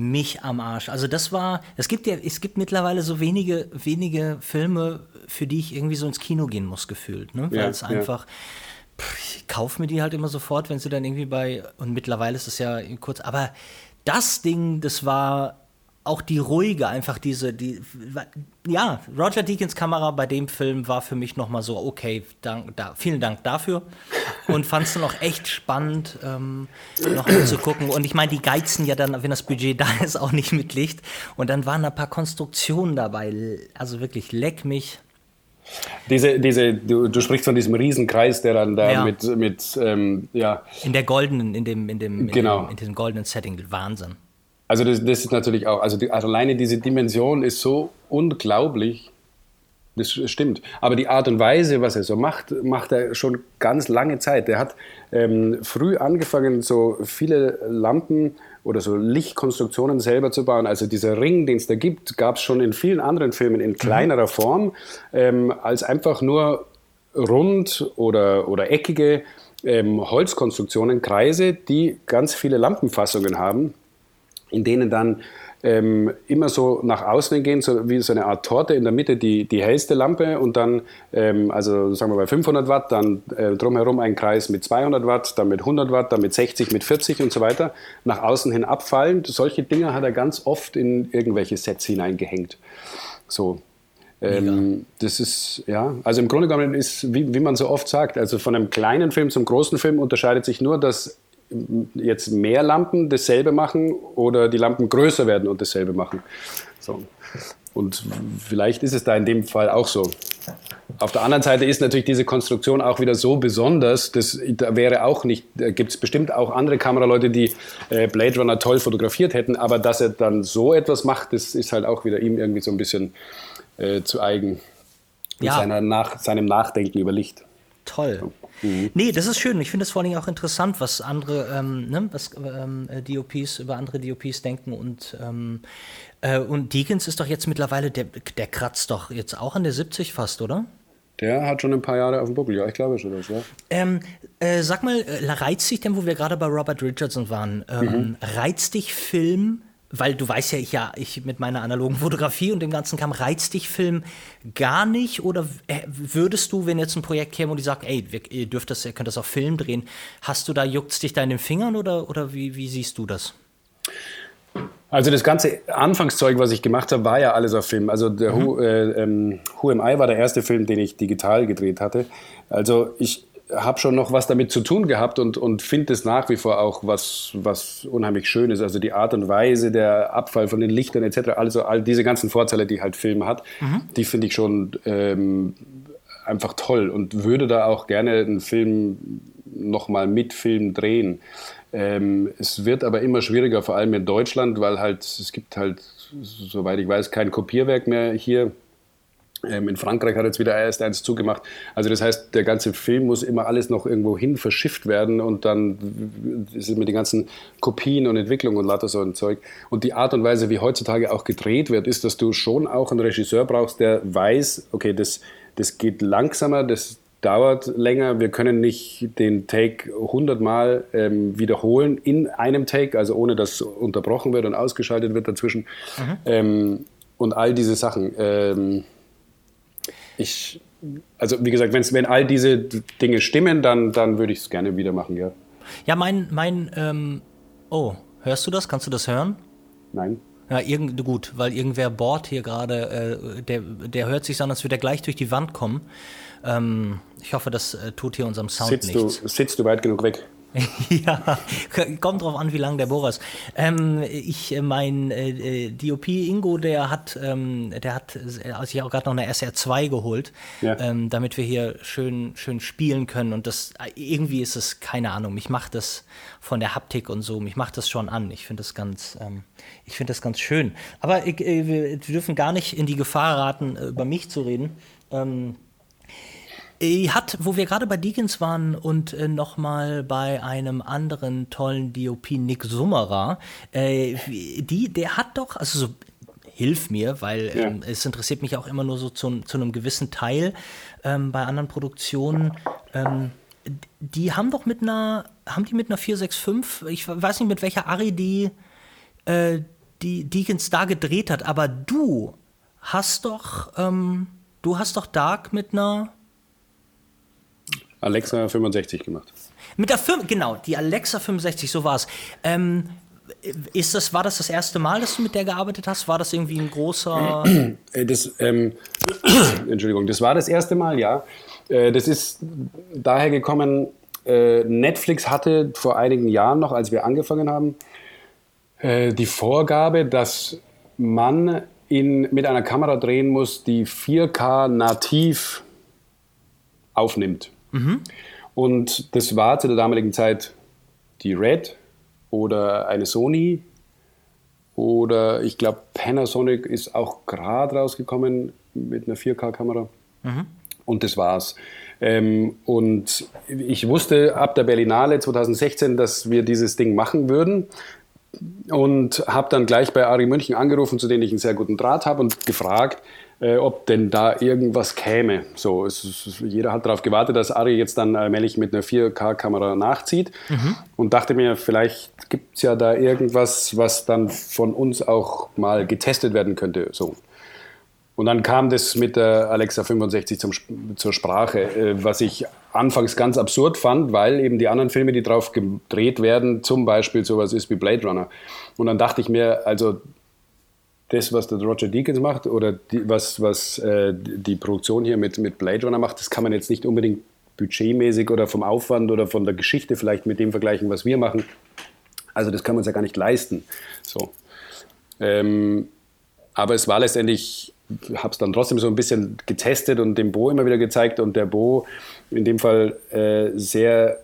mich am Arsch. Also das war, es gibt ja, es gibt mittlerweile so wenige wenige Filme, für die ich irgendwie so ins Kino gehen muss gefühlt, ne? Weil ja, es einfach ich kaufe mir die halt immer sofort, wenn sie dann irgendwie bei, und mittlerweile ist es ja kurz, aber das Ding, das war auch die ruhige, einfach diese, die, ja, Roger Deakins Kamera bei dem Film war für mich nochmal so, okay, dank, da, vielen Dank dafür. Und fand es dann auch echt spannend, ähm, noch zu gucken. Und ich meine, die geizen ja dann, wenn das Budget da ist, auch nicht mit Licht. Und dann waren da ein paar Konstruktionen dabei. Also wirklich, leck mich. Diese, diese, du, du, sprichst von diesem Riesenkreis, der dann da ja. mit, mit ähm, ja. In der goldenen, in dem, in dem, in genau. dem, in diesem goldenen Setting, Wahnsinn. Also das, das ist natürlich auch, also, die, also alleine diese Dimension ist so unglaublich, das stimmt. Aber die Art und Weise, was er so macht, macht er schon ganz lange Zeit. Er hat ähm, früh angefangen, so viele Lampen oder so Lichtkonstruktionen selber zu bauen. Also dieser Ring, den es da gibt, gab es schon in vielen anderen Filmen in kleinerer mhm. Form, ähm, als einfach nur rund oder, oder eckige ähm, Holzkonstruktionen, Kreise, die ganz viele Lampenfassungen haben in denen dann ähm, immer so nach außen gehen, so wie so eine Art Torte, in der Mitte die, die hellste Lampe und dann, ähm, also sagen wir bei 500 Watt, dann äh, drumherum ein Kreis mit 200 Watt, dann mit 100 Watt, dann mit 60, mit 40 und so weiter, nach außen hin abfallend. Solche Dinge hat er ganz oft in irgendwelche Sets hineingehängt. So. Ähm, das ist, ja, also im Grunde genommen ist, wie, wie man so oft sagt, also von einem kleinen Film zum großen Film unterscheidet sich nur, dass jetzt mehr Lampen dasselbe machen oder die Lampen größer werden und dasselbe machen. So. Und vielleicht ist es da in dem Fall auch so. Auf der anderen Seite ist natürlich diese Konstruktion auch wieder so besonders, das da wäre auch nicht, da gibt es bestimmt auch andere Kameraleute, die äh, Blade Runner toll fotografiert hätten, aber dass er dann so etwas macht, das ist halt auch wieder ihm irgendwie so ein bisschen äh, zu eigen. Ja. Seiner nach, seinem Nachdenken über Licht. Toll. So. Mhm. Nee, das ist schön. Ich finde es vor allem auch interessant, was andere, ähm, ne, was ähm, äh, DOPs über andere DOPs denken und ähm, äh, und Deakins ist doch jetzt mittlerweile, der, der kratzt doch jetzt auch an der 70 fast, oder? Der hat schon ein paar Jahre auf dem Buckel, ja, ich glaube schon das, ja. Ähm, äh, sag mal, äh, reizt dich denn, wo wir gerade bei Robert Richardson waren, ähm, mhm. reizt dich Film weil du weißt ja, ich ja, ich mit meiner analogen Fotografie und dem ganzen Kram, reizt dich Film gar nicht? Oder äh, würdest du, wenn jetzt ein Projekt käme und die sagt, ey, ihr dürft das, ihr könnt das auf Film drehen, hast du da, juckt's dich da in den Fingern oder, oder wie, wie siehst du das? Also das ganze Anfangszeug, was ich gemacht habe, war ja alles auf Film. Also der mhm. Who, äh, ähm, Who Am I war der erste Film, den ich digital gedreht hatte. Also ich, habe schon noch was damit zu tun gehabt und, und finde es nach wie vor auch was, was unheimlich schön ist. Also die Art und Weise, der Abfall von den Lichtern etc., also all diese ganzen Vorteile, die halt Film hat, mhm. die finde ich schon ähm, einfach toll und würde da auch gerne einen Film nochmal mit Film drehen. Ähm, es wird aber immer schwieriger, vor allem in Deutschland, weil halt es gibt halt, soweit ich weiß, kein Kopierwerk mehr hier in Frankreich hat jetzt wieder erst eins zugemacht. Also das heißt, der ganze Film muss immer alles noch irgendwo hin verschifft werden und dann sind mit den ganzen Kopien und Entwicklungen und lauter so ein Zeug. Und die Art und Weise, wie heutzutage auch gedreht wird, ist, dass du schon auch einen Regisseur brauchst, der weiß, okay, das, das geht langsamer, das dauert länger, wir können nicht den Take 100 Mal ähm, wiederholen in einem Take, also ohne dass unterbrochen wird und ausgeschaltet wird dazwischen. Mhm. Ähm, und all diese Sachen. Ähm, ich, also wie gesagt, wenn all diese Dinge stimmen, dann, dann würde ich es gerne wieder machen, ja. Ja, mein, mein, ähm, oh, hörst du das? Kannst du das hören? Nein. Ja, irgend, gut, weil irgendwer bohrt hier gerade, äh, der, der hört sich an, als würde er gleich durch die Wand kommen. Ähm, ich hoffe, das äh, tut hier unserem Sound sitzt nichts. Du, sitzt du weit genug weg? (laughs) ja, kommt drauf an, wie lang der Bohrer ist. Ähm, ich, äh, mein äh, äh DOP Ingo, der hat, ähm, der hat also ich auch gerade noch eine SR2 geholt, ja. ähm, damit wir hier schön, schön spielen können. Und das irgendwie ist es, keine Ahnung, mich macht das von der Haptik und so, mich macht das schon an. Ich finde das ganz, ähm, ich finde das ganz schön. Aber ich, äh, wir dürfen gar nicht in die Gefahr raten, äh, über mich zu reden. Ähm, hat, wo wir gerade bei Deakins waren und äh, nochmal bei einem anderen tollen DOP, Nick Summerer, äh, die, der hat doch, also so, hilf mir, weil ja. ähm, es interessiert mich auch immer nur so zu, zu einem gewissen Teil ähm, bei anderen Produktionen. Ähm, die haben doch mit einer, haben die mit einer 465, ich weiß nicht mit welcher Ari die, äh, die Deakins da gedreht hat, aber du hast doch, ähm, du hast doch Dark mit einer Alexa 65 gemacht. Mit der Firma, genau, die Alexa 65, so war es. Ähm, ist das, war das das erste Mal, dass du mit der gearbeitet hast? War das irgendwie ein großer. (clears throat) Äh, das, ähm, (clears throat) Entschuldigung, das war das erste Mal, ja. Äh, das ist daher gekommen, äh, Netflix hatte vor einigen Jahren noch, als wir angefangen haben, die Vorgabe, dass man in, mit einer Kamera drehen muss, die 4K nativ aufnimmt. Mhm. Und das war zu der damaligen Zeit die Red oder eine Sony oder ich glaube Panasonic ist auch gerade rausgekommen mit einer 4K-Kamera. Mhm. Und das war's. Ähm, und ich wusste ab der Berlinale 2016, dass wir dieses Ding machen würden und habe dann gleich bei Ari München angerufen, zu denen ich einen sehr guten Draht habe und gefragt, äh, ob denn da irgendwas käme. So, es, es, jeder hat darauf gewartet, dass Ari jetzt dann allmählich mit einer 4K-Kamera nachzieht mhm. und dachte mir, vielleicht gibt es ja da irgendwas, was dann von uns auch mal getestet werden könnte. So. Und dann kam das mit der Alexa 65 zum, zur Sprache, äh, was ich anfangs ganz absurd fand, weil eben die anderen Filme, die drauf gedreht werden, zum Beispiel sowas ist wie Blade Runner. Und dann dachte ich mir, also das, was der Roger Deakins macht oder die, was, was äh, die Produktion hier mit, mit Blade Runner macht, das kann man jetzt nicht unbedingt budgetmäßig oder vom Aufwand oder von der Geschichte vielleicht mit dem vergleichen, was wir machen. Also das kann man uns ja gar nicht leisten. So. Ähm, aber es war letztendlich habe es dann trotzdem so ein bisschen getestet und dem Bo immer wieder gezeigt und der Bo in dem Fall äh, sehr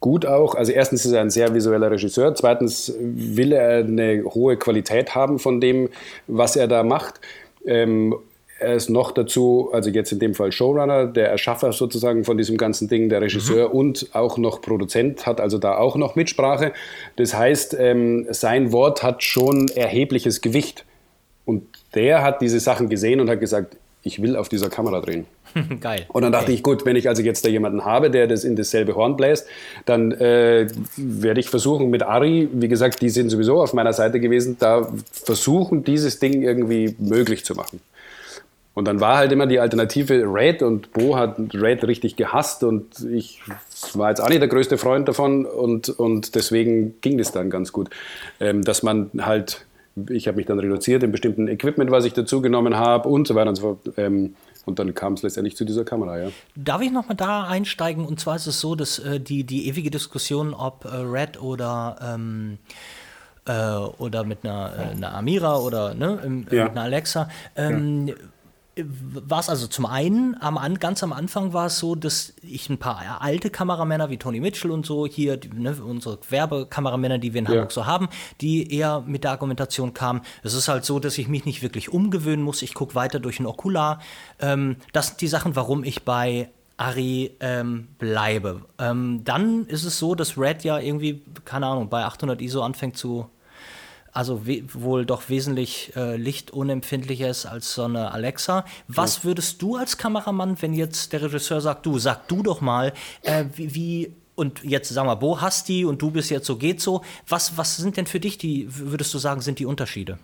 gut auch. Also erstens ist er ein sehr visueller Regisseur, zweitens will er eine hohe Qualität haben von dem, was er da macht. Ähm, er ist noch dazu, also jetzt in dem Fall Showrunner, der Erschaffer sozusagen von diesem ganzen Ding, der Regisseur mhm. und auch noch Produzent, hat also da auch noch Mitsprache. Das heißt, ähm, sein Wort hat schon erhebliches Gewicht. Und der hat diese Sachen gesehen und hat gesagt, ich will auf dieser Kamera drehen. (laughs) Geil. Und dann dachte okay. ich, gut, wenn ich also jetzt da jemanden habe, der das in dasselbe Horn bläst, dann äh, werde ich versuchen mit Ari, wie gesagt, die sind sowieso auf meiner Seite gewesen, da versuchen, dieses Ding irgendwie möglich zu machen. Und dann war halt immer die Alternative Red und Bo hat Red richtig gehasst und ich war jetzt auch nicht der größte Freund davon und, und deswegen ging das dann ganz gut, ähm, dass man halt ich habe mich dann reduziert in bestimmten Equipment, was ich dazu genommen habe und so weiter und so fort. Ähm, und dann kam es letztendlich zu dieser Kamera, ja. Darf ich nochmal da einsteigen? Und zwar ist es so, dass äh, die, die ewige Diskussion, ob äh, Red oder ähm, äh, oder mit einer, äh, einer Amira oder ne, im, ja. mit einer Alexa. Ähm, ja war es also zum einen, am, ganz am Anfang war es so, dass ich ein paar alte Kameramänner wie Tony Mitchell und so, hier die, ne, unsere Werbekameramänner, die wir in ja. Hamburg so haben, die eher mit der Argumentation kamen, es ist halt so, dass ich mich nicht wirklich umgewöhnen muss, ich gucke weiter durch ein Okular. Ähm, das sind die Sachen, warum ich bei Ari ähm, bleibe. Ähm, dann ist es so, dass Red ja irgendwie, keine Ahnung, bei 800 ISO anfängt zu also wohl doch wesentlich äh, lichtunempfindlicher ist als so eine Alexa. Was würdest du als Kameramann, wenn jetzt der Regisseur sagt, du, sag du doch mal, äh, wie, wie und jetzt sag mal, Bo hast die und du bist jetzt so, geht so. Was, was sind denn für dich die, würdest du sagen, sind die Unterschiede?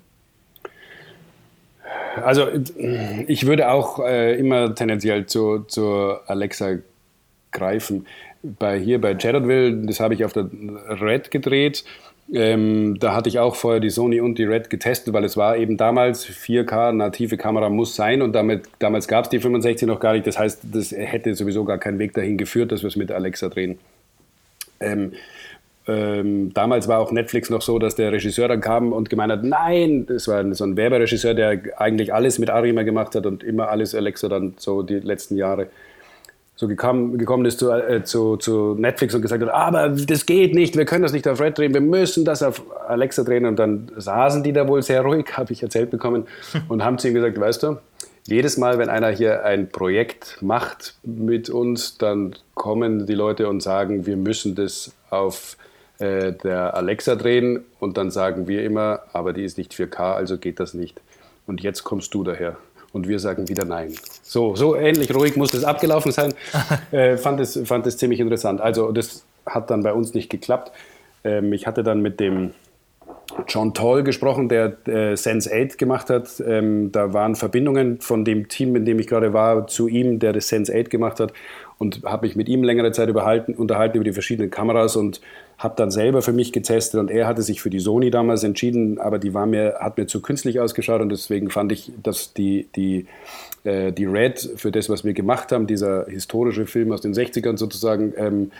Also ich würde auch äh, immer tendenziell zur zu Alexa greifen. Bei, hier bei Chadodville, das habe ich auf der Red gedreht ähm, da hatte ich auch vorher die Sony und die Red getestet, weil es war eben damals 4K, native Kamera muss sein und damit, damals gab es die 65 noch gar nicht. Das heißt, das hätte sowieso gar keinen Weg dahin geführt, dass wir es mit Alexa drehen. Ähm, ähm, damals war auch Netflix noch so, dass der Regisseur dann kam und gemeint hat, nein, das war so ein Werberegisseur, der eigentlich alles mit Arima gemacht hat und immer alles Alexa dann so die letzten Jahre so gekommen, gekommen ist zu, äh, zu, zu, Netflix und gesagt hat, aber das geht nicht, wir können das nicht auf Red drehen, wir müssen das auf Alexa drehen. Und dann saßen die da wohl sehr ruhig, (laughs) habe ich erzählt bekommen, (laughs) und haben zu ihm gesagt, weißt du, jedes Mal, wenn einer hier ein Projekt macht mit uns, dann kommen die Leute und sagen, wir müssen das auf äh, der Alexa drehen. Und dann sagen wir immer, aber die ist nicht 4K, also geht das nicht. Und jetzt kommst du daher und wir sagen wieder Nein. So, so ähnlich ruhig muss das abgelaufen sein. (laughs) äh, fand, es, fand es ziemlich interessant. Also das hat dann bei uns nicht geklappt. Ähm, ich hatte dann mit dem John Toll gesprochen, der äh, Sense 8 gemacht hat. Ähm, da waren Verbindungen von dem Team, in dem ich gerade war, zu ihm, der das Sense 8 gemacht hat. Und habe mich mit ihm längere Zeit unterhalten über die verschiedenen Kameras und habe dann selber für mich getestet und er hatte sich für die Sony damals entschieden, aber die war mir, hat mir zu künstlich ausgeschaut und deswegen fand ich, dass die, die, äh, die Red für das, was wir gemacht haben, dieser historische Film aus den 60ern sozusagen, ähm,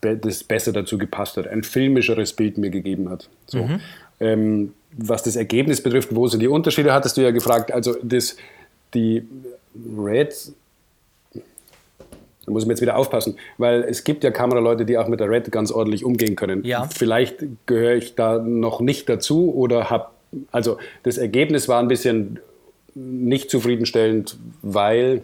das besser dazu gepasst hat, ein filmischeres Bild mir gegeben hat. So. Mhm. Ähm, was das Ergebnis betrifft, wo sind die Unterschiede, hattest du ja gefragt. Also das, die Red da muss ich jetzt wieder aufpassen, weil es gibt ja Kameraleute, die auch mit der Red ganz ordentlich umgehen können. Ja. Vielleicht gehöre ich da noch nicht dazu oder habe, also das Ergebnis war ein bisschen nicht zufriedenstellend, weil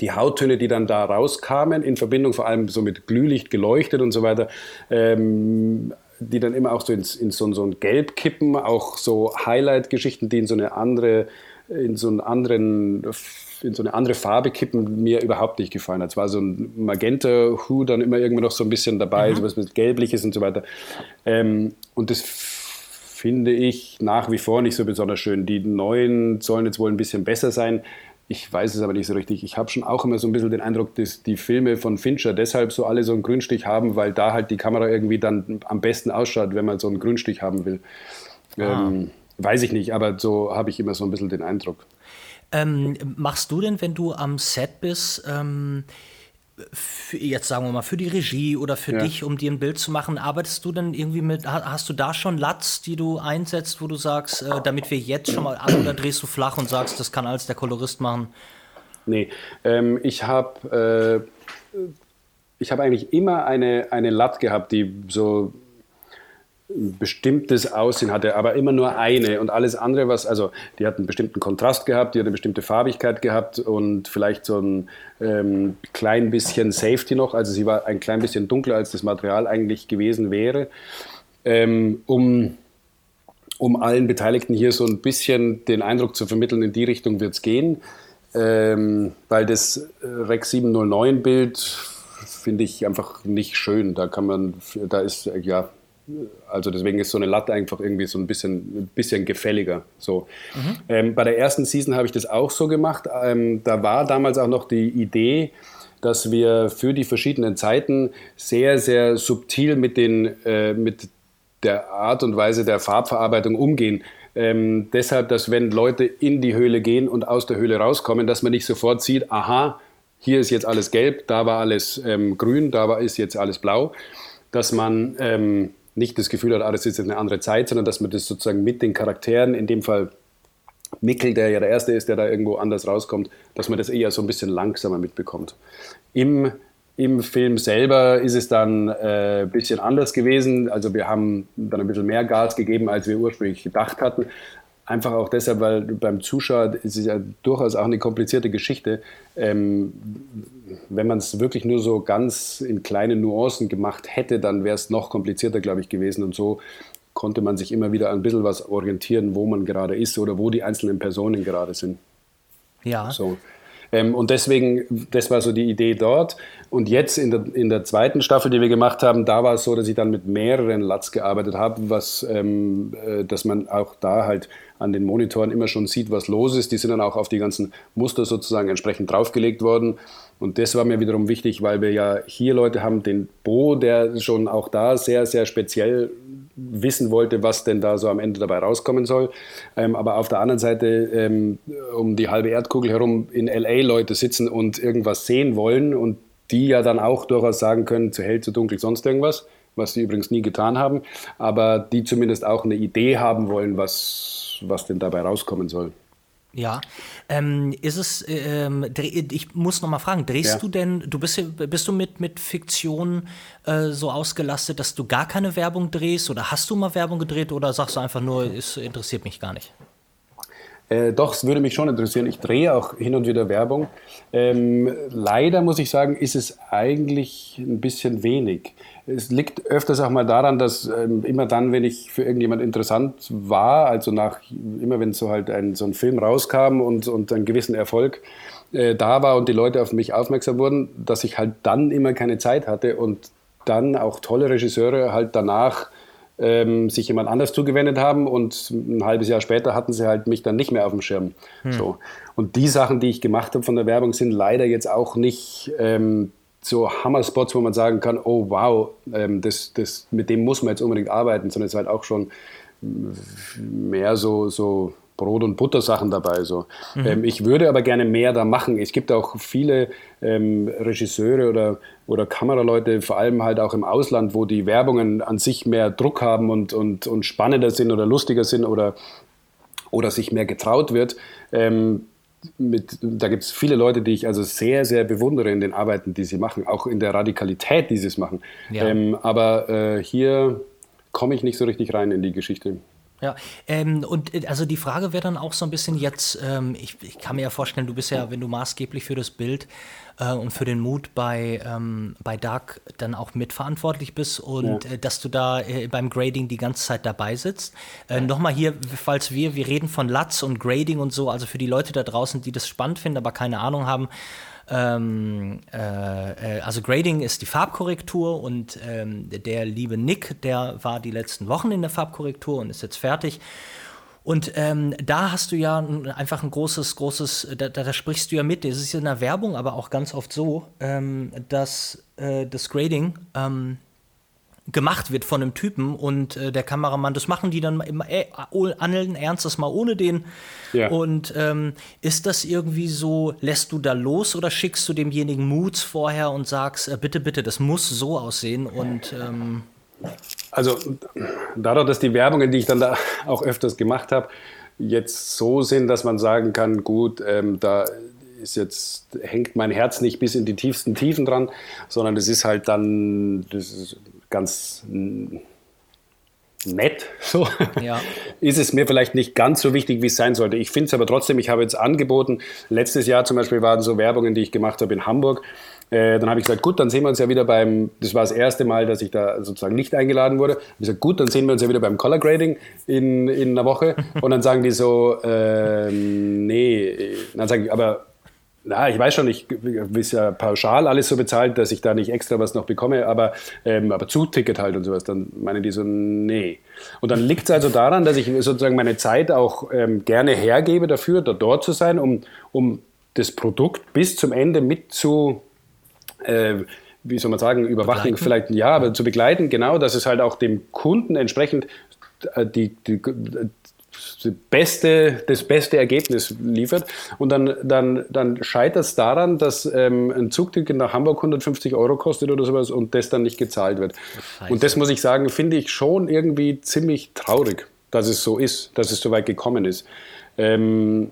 die Hauttöne, die dann da rauskamen, in Verbindung vor allem so mit Glühlicht geleuchtet und so weiter, ähm, die dann immer auch so in, in so, so, ein Gelb kippen, auch so Highlight-Geschichten, die in so eine andere, in so einen anderen in so eine andere Farbe kippen, mir überhaupt nicht gefallen hat. Es war so ein Magenta-Hu dann immer irgendwo noch so ein bisschen dabei, mhm. sowas mit Gelbliches und so weiter. Ähm, und das finde ich nach wie vor nicht so besonders schön. Die neuen sollen jetzt wohl ein bisschen besser sein. Ich weiß es aber nicht so richtig. Ich habe schon auch immer so ein bisschen den Eindruck, dass die Filme von Fincher deshalb so alle so einen Grünstich haben, weil da halt die Kamera irgendwie dann am besten ausschaut, wenn man so einen Grünstich haben will. Ah. Ähm, weiß ich nicht, aber so habe ich immer so ein bisschen den Eindruck. Ähm, machst du denn, wenn du am Set bist, ähm, für, jetzt sagen wir mal, für die Regie oder für ja. dich, um dir ein Bild zu machen, arbeitest du denn irgendwie mit, hast du da schon Latz, die du einsetzt, wo du sagst, äh, damit wir jetzt schon mal an oder drehst du flach und sagst, das kann alles der Kolorist machen? Nee, ähm, ich habe äh, ich habe eigentlich immer eine, eine Lat gehabt, die so bestimmtes Aussehen hatte, aber immer nur eine und alles andere, was, also die hat einen bestimmten Kontrast gehabt, die hat eine bestimmte Farbigkeit gehabt und vielleicht so ein ähm, klein bisschen Safety noch, also sie war ein klein bisschen dunkler, als das Material eigentlich gewesen wäre, ähm, um, um allen Beteiligten hier so ein bisschen den Eindruck zu vermitteln, in die Richtung wird es gehen, ähm, weil das Rex 709 Bild finde ich einfach nicht schön, da kann man, da ist, ja, also deswegen ist so eine Latte einfach irgendwie so ein bisschen, ein bisschen gefälliger. So. Mhm. Ähm, bei der ersten Season habe ich das auch so gemacht. Ähm, da war damals auch noch die Idee, dass wir für die verschiedenen Zeiten sehr, sehr subtil mit, den, äh, mit der Art und Weise der Farbverarbeitung umgehen. Ähm, deshalb, dass wenn Leute in die Höhle gehen und aus der Höhle rauskommen, dass man nicht sofort sieht, aha, hier ist jetzt alles gelb, da war alles ähm, grün, da war, ist jetzt alles blau, dass man ähm, nicht das Gefühl hat, ah, das ist jetzt eine andere Zeit, sondern dass man das sozusagen mit den Charakteren, in dem Fall Mickel, der ja der Erste ist, der da irgendwo anders rauskommt, dass man das eher so ein bisschen langsamer mitbekommt. Im, im Film selber ist es dann äh, ein bisschen anders gewesen. Also wir haben dann ein bisschen mehr Gas gegeben, als wir ursprünglich gedacht hatten. Einfach auch deshalb, weil beim Zuschauer ist es ja durchaus auch eine komplizierte Geschichte. Ähm, wenn man es wirklich nur so ganz in kleinen Nuancen gemacht hätte, dann wäre es noch komplizierter, glaube ich, gewesen. Und so konnte man sich immer wieder ein bisschen was orientieren, wo man gerade ist oder wo die einzelnen Personen gerade sind. Ja. So. Ähm, und deswegen, das war so die Idee dort. Und jetzt in der, in der zweiten Staffel, die wir gemacht haben, da war es so, dass ich dann mit mehreren Lats gearbeitet habe, was, ähm, äh, dass man auch da halt an den Monitoren immer schon sieht, was los ist. Die sind dann auch auf die ganzen Muster sozusagen entsprechend draufgelegt worden. Und das war mir wiederum wichtig, weil wir ja hier Leute haben, den Bo, der schon auch da sehr, sehr speziell wissen wollte, was denn da so am Ende dabei rauskommen soll. Ähm, aber auf der anderen Seite ähm, um die halbe Erdkugel herum in LA Leute sitzen und irgendwas sehen wollen und die ja dann auch durchaus sagen können, zu hell, zu dunkel, sonst irgendwas, was sie übrigens nie getan haben, aber die zumindest auch eine Idee haben wollen, was, was denn dabei rauskommen soll. Ja, ähm, ist es, ähm, ich muss noch mal fragen, drehst ja. du denn, du bist, bist du mit, mit Fiktion äh, so ausgelastet, dass du gar keine Werbung drehst oder hast du mal Werbung gedreht oder sagst du einfach nur, es interessiert mich gar nicht? Äh, doch, es würde mich schon interessieren. Ich drehe auch hin und wieder Werbung. Ähm, leider muss ich sagen, ist es eigentlich ein bisschen wenig. Es liegt öfters auch mal daran, dass ähm, immer dann, wenn ich für irgendjemand interessant war, also nach immer wenn so halt ein, so ein Film rauskam und, und einen gewissen Erfolg äh, da war und die Leute auf mich aufmerksam wurden, dass ich halt dann immer keine Zeit hatte und dann auch tolle Regisseure halt danach ähm, sich jemand anders zugewendet haben und ein halbes Jahr später hatten sie halt mich dann nicht mehr auf dem Schirm. Hm. So. Und die Sachen, die ich gemacht habe von der Werbung, sind leider jetzt auch nicht ähm, so Hammer-Spots, wo man sagen kann, oh wow, ähm, das, das, mit dem muss man jetzt unbedingt arbeiten, sondern es ist halt auch schon mehr so, so Brot- und Buttersachen dabei. So. Mhm. Ähm, ich würde aber gerne mehr da machen. Es gibt auch viele ähm, Regisseure oder, oder Kameraleute, vor allem halt auch im Ausland, wo die Werbungen an sich mehr Druck haben und, und, und spannender sind oder lustiger sind oder, oder sich mehr getraut wird. Ähm, mit, da gibt es viele Leute, die ich also sehr, sehr bewundere in den Arbeiten, die sie machen, auch in der Radikalität, die sie es machen. Ja. Ähm, aber äh, hier komme ich nicht so richtig rein in die Geschichte. Ja, ähm, und äh, also die Frage wäre dann auch so ein bisschen jetzt, ähm, ich, ich, kann mir ja vorstellen, du bist ja, wenn du maßgeblich für das Bild äh, und für den Mut bei, ähm, bei Dark dann auch mitverantwortlich bist und ja. äh, dass du da äh, beim Grading die ganze Zeit dabei sitzt. Äh, Nochmal hier, falls wir, wir reden von Latz und Grading und so, also für die Leute da draußen, die das spannend finden, aber keine Ahnung haben, ähm, äh, äh, also Grading ist die Farbkorrektur und ähm, der liebe Nick, der war die letzten Wochen in der Farbkorrektur und ist jetzt fertig. Und ähm, da hast du ja einfach ein großes, großes, da, da, sprichst du ja mit. Es ist ja in der Werbung, aber auch ganz oft so, ähm, dass äh, das Grading ähm, gemacht wird von einem Typen und äh, der Kameramann, das machen die dann immer äh, allen Ernstes mal ohne den. Ja. Und ähm, ist das irgendwie so, lässt du da los oder schickst du demjenigen Moods vorher und sagst, äh, bitte, bitte, das muss so aussehen und ähm also dadurch, dass die Werbungen, die ich dann da auch öfters gemacht habe, jetzt so sind, dass man sagen kann, gut, ähm, da ist jetzt, hängt mein Herz nicht bis in die tiefsten Tiefen dran, sondern es ist halt dann, das ist ganz nett, so, ja. (laughs) ist es mir vielleicht nicht ganz so wichtig, wie es sein sollte. Ich finde es aber trotzdem, ich habe jetzt angeboten, letztes Jahr zum Beispiel waren so Werbungen, die ich gemacht habe in Hamburg. Äh, dann habe ich gesagt, gut, dann sehen wir uns ja wieder beim, das war das erste Mal, dass ich da sozusagen nicht eingeladen wurde. Ich habe gesagt, gut, dann sehen wir uns ja wieder beim Color Grading in, in einer Woche. Und dann sagen die so, äh, nee, dann sage ich, aber na, ich weiß schon, ich ist ja pauschal alles so bezahlt, dass ich da nicht extra was noch bekomme, aber, ähm, aber Zugticket halt und sowas, dann meinen die so, nee. Und dann liegt es also daran, dass ich sozusagen meine Zeit auch ähm, gerne hergebe dafür, da dort zu sein, um, um das Produkt bis zum Ende mit zu, äh, wie soll man sagen, überwachen, begleiten. vielleicht, ja, aber zu begleiten, genau, dass es halt auch dem Kunden entsprechend äh, die, die, beste, das beste Ergebnis liefert. Und dann, dann, dann scheitert es daran, dass ähm, ein Zugticket nach Hamburg 150 Euro kostet oder sowas und das dann nicht gezahlt wird. Das und das muss ich sagen, finde ich schon irgendwie ziemlich traurig, dass es so ist, dass es so weit gekommen ist. Ähm,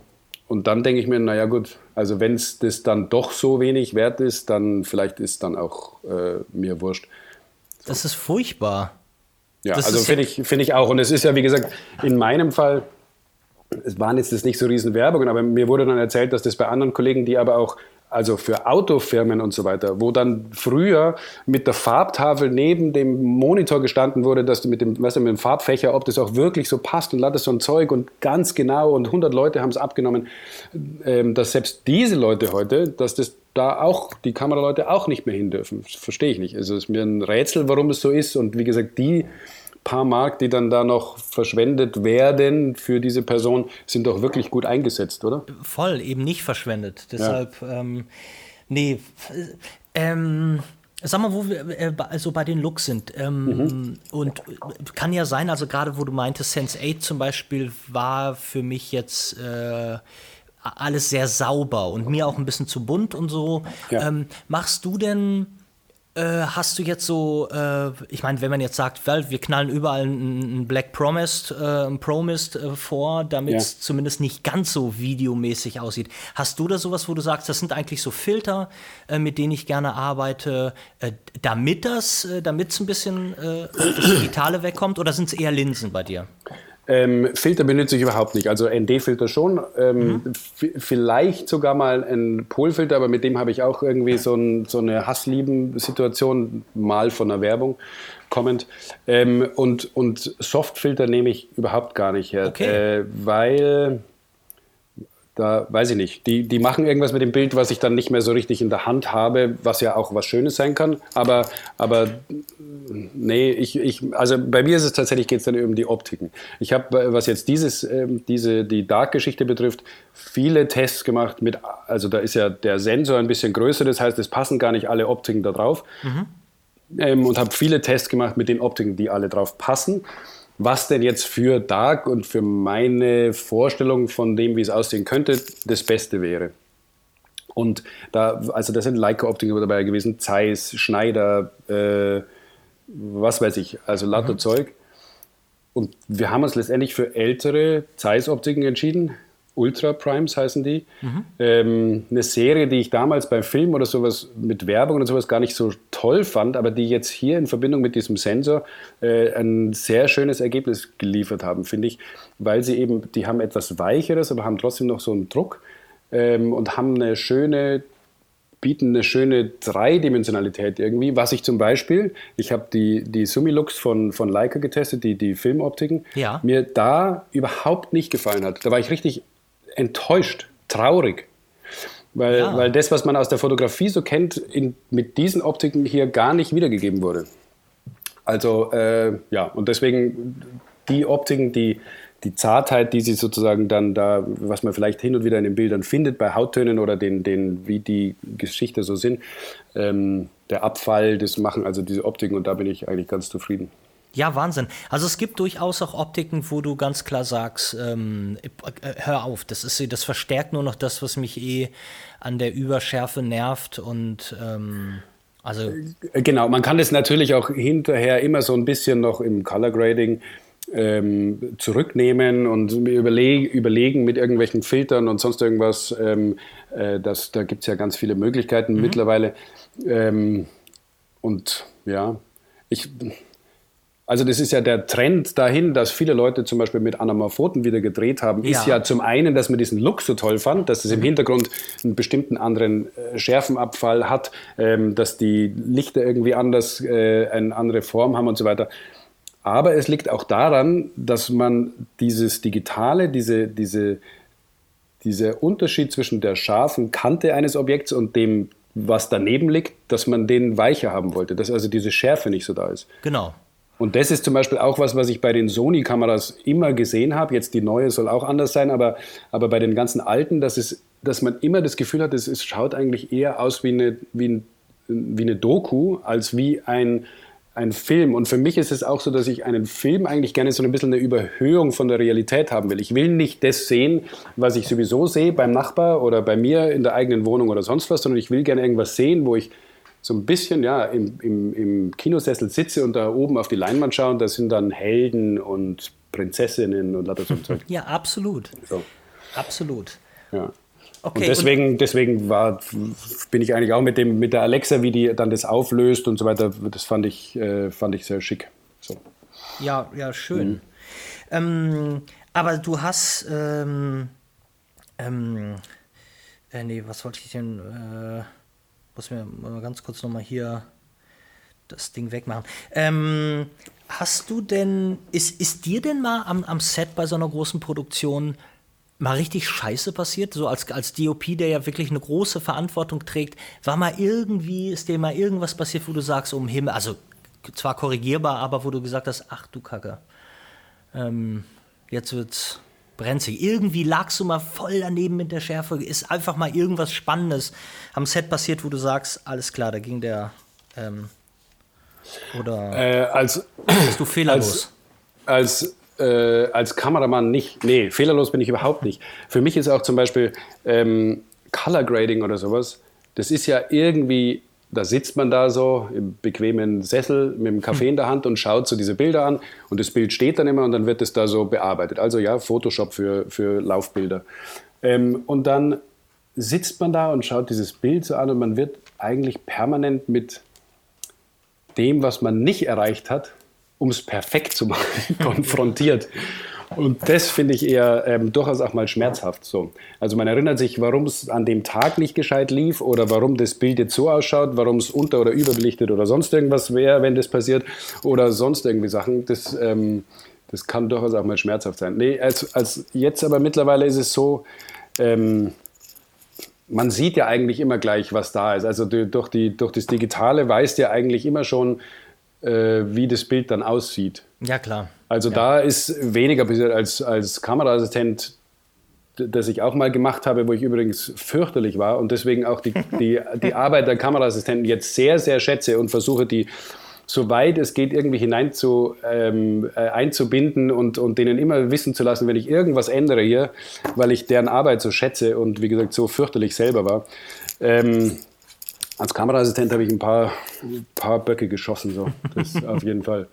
und dann denke ich mir, naja gut, also wenn es das dann doch so wenig wert ist, dann vielleicht ist dann auch äh, mir wurscht. So. Das ist furchtbar. Ja, das also finde ich, find ich auch. Und es ist ja, wie gesagt, in meinem Fall, es waren jetzt das nicht so riesen Werbungen, aber mir wurde dann erzählt, dass das bei anderen Kollegen, die aber auch also für Autofirmen und so weiter, wo dann früher mit der Farbtafel neben dem Monitor gestanden wurde, dass du mit dem, weißt du, mit dem Farbfächer, ob das auch wirklich so passt und lauter so ein Zeug und ganz genau und 100 Leute haben es abgenommen, ähm, dass selbst diese Leute heute, dass das da auch die Kameraleute auch nicht mehr hin dürfen. Verstehe ich nicht. Also es ist mir ein Rätsel, warum es so ist und wie gesagt, die paar Mark, die dann da noch verschwendet werden für diese Person, sind doch wirklich gut eingesetzt, oder? Voll, eben nicht verschwendet. Deshalb, ja. ähm, nee, ähm, Sag mal, wo wir äh, also bei den Looks sind. Ähm, mhm. Und kann ja sein, also gerade wo du meintest, Sense 8 zum Beispiel war für mich jetzt äh, alles sehr sauber und mir auch ein bisschen zu bunt und so. Ja. Ähm, machst du denn äh, hast du jetzt so, äh, ich meine, wenn man jetzt sagt, well, wir knallen überall einen Black Promised, äh, ein Promist äh, vor, damit es ja. zumindest nicht ganz so videomäßig aussieht. Hast du da sowas, wo du sagst, das sind eigentlich so Filter, äh, mit denen ich gerne arbeite, damit das, damit es ein bisschen das Digitale wegkommt, oder sind es eher Linsen bei dir? Ähm, Filter benutze ich überhaupt nicht. Also ND-Filter schon. Ähm, mhm. Vielleicht sogar mal ein Polfilter, aber mit dem habe ich auch irgendwie so, ein, so eine Hasslieben-Situation mal von der Werbung kommend. Ähm, und, und Softfilter nehme ich überhaupt gar nicht her, okay. äh, weil da weiß ich nicht. Die, die machen irgendwas mit dem Bild, was ich dann nicht mehr so richtig in der Hand habe, was ja auch was Schönes sein kann. Aber, aber nee, ich, ich, also bei mir ist es tatsächlich, geht es dann um die Optiken. Ich habe, was jetzt dieses, ähm, diese, die Dark-Geschichte betrifft, viele Tests gemacht mit, also da ist ja der Sensor ein bisschen größer, das heißt, es passen gar nicht alle Optiken da drauf. Mhm. Ähm, und habe viele Tests gemacht mit den Optiken, die alle drauf passen was denn jetzt für Dark und für meine Vorstellung von dem, wie es aussehen könnte, das Beste wäre. Und da, also da sind Leica-Optiker dabei gewesen, Zeiss, Schneider, äh, was weiß ich, also lauter mhm. Zeug. Und wir haben uns letztendlich für ältere Zeiss-Optiken entschieden, Ultra Primes heißen die. Mhm. Ähm, eine Serie, die ich damals beim Film oder sowas mit Werbung oder sowas gar nicht so toll fand, aber die jetzt hier in Verbindung mit diesem Sensor äh, ein sehr schönes Ergebnis geliefert haben, finde ich, weil sie eben, die haben etwas Weicheres, aber haben trotzdem noch so einen Druck ähm, und haben eine schöne bieten eine schöne Dreidimensionalität irgendwie, was ich zum Beispiel, ich habe die, die Sumilux von, von Leica getestet, die, die Filmoptiken, ja. mir da überhaupt nicht gefallen hat. Da war ich richtig enttäuscht, traurig. Weil, ja. weil das, was man aus der Fotografie so kennt, in, mit diesen Optiken hier gar nicht wiedergegeben wurde. Also äh, ja, und deswegen die Optiken, die, die Zartheit, die sie sozusagen dann da, was man vielleicht hin und wieder in den Bildern findet, bei Hauttönen oder den, den wie die Geschichte so sind, ähm, der Abfall, das machen also diese Optiken und da bin ich eigentlich ganz zufrieden. Ja, Wahnsinn. Also es gibt durchaus auch Optiken, wo du ganz klar sagst, ähm, äh, hör auf, das, ist, das verstärkt nur noch das, was mich eh an der Überschärfe nervt und ähm, also äh, Genau, man kann das natürlich auch hinterher immer so ein bisschen noch im Color Grading ähm, zurücknehmen und überleg überlegen mit irgendwelchen Filtern und sonst irgendwas. Ähm, äh, das, da gibt es ja ganz viele Möglichkeiten mhm. mittlerweile. Ähm, und ja, ich also das ist ja der Trend dahin, dass viele Leute zum Beispiel mit Anamorphoten wieder gedreht haben, ja. ist ja zum einen, dass man diesen Look so toll fand, dass es im Hintergrund einen bestimmten anderen äh, Schärfenabfall hat, ähm, dass die Lichter irgendwie anders, äh, eine andere Form haben und so weiter. Aber es liegt auch daran, dass man dieses Digitale, diese, diese, dieser Unterschied zwischen der scharfen Kante eines Objekts und dem, was daneben liegt, dass man den weicher haben wollte, dass also diese Schärfe nicht so da ist. Genau. Und das ist zum Beispiel auch was, was ich bei den Sony-Kameras immer gesehen habe. Jetzt die neue soll auch anders sein, aber, aber bei den ganzen alten, dass, es, dass man immer das Gefühl hat, es, es schaut eigentlich eher aus wie eine, wie, ein, wie eine Doku als wie ein, ein Film. Und für mich ist es auch so, dass ich einen Film eigentlich gerne so ein bisschen eine Überhöhung von der Realität haben will. Ich will nicht das sehen, was ich sowieso sehe beim Nachbar oder bei mir in der eigenen Wohnung oder sonst was, sondern ich will gerne irgendwas sehen, wo ich so ein bisschen ja, im, im, im Kinosessel sitze und da oben auf die Leinwand schaue und da sind dann Helden und Prinzessinnen und lauter so Zeug. Ja, absolut. So. Absolut. Ja. Okay, und deswegen, und deswegen war, bin ich eigentlich auch mit, dem, mit der Alexa, wie die dann das auflöst und so weiter, das fand ich, äh, fand ich sehr schick. So. Ja, ja, schön. Mhm. Ähm, aber du hast, ähm, ähm, äh, nee, was wollte ich denn? Äh, muss mir mal ganz kurz nochmal hier das Ding wegmachen. Ähm, hast du denn, ist, ist dir denn mal am, am Set bei so einer großen Produktion mal richtig Scheiße passiert? So als, als DOP, der ja wirklich eine große Verantwortung trägt, war mal irgendwie, ist dir mal irgendwas passiert, wo du sagst, um Himmel, also zwar korrigierbar, aber wo du gesagt hast, ach du Kacke, ähm, jetzt wird's brenzlig. Irgendwie lagst du mal voll daneben mit der Schärfe. Ist einfach mal irgendwas Spannendes am Set passiert, wo du sagst, alles klar, da ging der. Ähm, oder äh, als, bist du fehlerlos? Als, als, äh, als Kameramann nicht. Nee, fehlerlos bin ich überhaupt nicht. Für mich ist auch zum Beispiel ähm, Color Grading oder sowas, das ist ja irgendwie da sitzt man da so im bequemen Sessel mit dem Kaffee in der Hand und schaut so diese Bilder an und das Bild steht dann immer und dann wird es da so bearbeitet. Also ja, Photoshop für, für Laufbilder. Ähm, und dann sitzt man da und schaut dieses Bild so an und man wird eigentlich permanent mit dem, was man nicht erreicht hat, um es perfekt zu machen, (laughs) konfrontiert. Und das finde ich eher ähm, durchaus auch mal schmerzhaft so. Also man erinnert sich, warum es an dem Tag nicht gescheit lief oder warum das Bild jetzt so ausschaut, warum es unter- oder überbelichtet oder sonst irgendwas wäre, wenn das passiert oder sonst irgendwie Sachen. Das, ähm, das kann durchaus auch mal schmerzhaft sein. Nee, als, als jetzt aber mittlerweile ist es so, ähm, man sieht ja eigentlich immer gleich, was da ist. Also durch, die, durch das Digitale weißt du ja eigentlich immer schon, äh, wie das Bild dann aussieht. Ja, klar. Also ja. da ist weniger als, als Kameraassistent, das ich auch mal gemacht habe, wo ich übrigens fürchterlich war und deswegen auch die, (laughs) die, die Arbeit der Kameraassistenten jetzt sehr, sehr schätze und versuche, die soweit es geht, irgendwie hinein zu, ähm, äh, einzubinden und, und denen immer wissen zu lassen, wenn ich irgendwas ändere hier, weil ich deren Arbeit so schätze und wie gesagt so fürchterlich selber war. Ähm, als Kameraassistent habe ich ein paar, ein paar Böcke geschossen, so. Das (laughs) auf jeden Fall.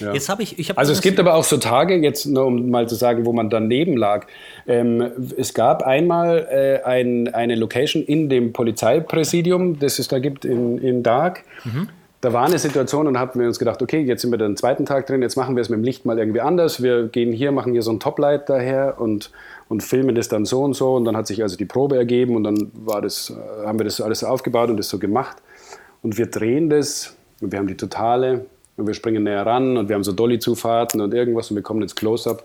Ja. Jetzt habe ich, ich hab also es gibt aber auch so Tage, jetzt nur um mal zu sagen, wo man daneben lag. Ähm, es gab einmal äh, ein, eine Location in dem Polizeipräsidium, das es da gibt in, in Dark. Mhm da war eine Situation und dann haben wir uns gedacht, okay, jetzt sind wir den zweiten Tag drin, jetzt machen wir es mit dem Licht mal irgendwie anders. Wir gehen hier, machen hier so ein Toplight daher und, und filmen das dann so und so. Und dann hat sich also die Probe ergeben und dann war das, äh, haben wir das alles aufgebaut und das so gemacht. Und wir drehen das und wir haben die Totale und wir springen näher ran und wir haben so Dolly-Zufahrten und irgendwas und wir kommen ins Close-Up.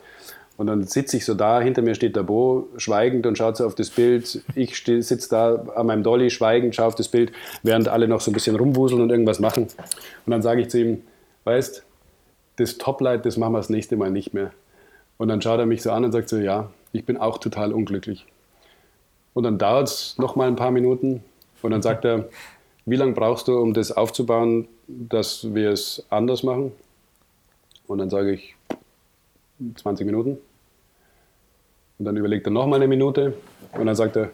Und dann sitze ich so da, hinter mir steht der Bo, schweigend und schaut so auf das Bild. Ich sitze da an meinem Dolly, schweigend, schaue auf das Bild, während alle noch so ein bisschen rumwuseln und irgendwas machen. Und dann sage ich zu ihm, weißt, das Toplight, das machen wir das nächste Mal nicht mehr. Und dann schaut er mich so an und sagt so, ja, ich bin auch total unglücklich. Und dann dauert es noch mal ein paar Minuten und dann sagt er, wie lange brauchst du, um das aufzubauen, dass wir es anders machen? Und dann sage ich, 20 Minuten. Und dann überlegt er nochmal eine Minute und dann sagt er,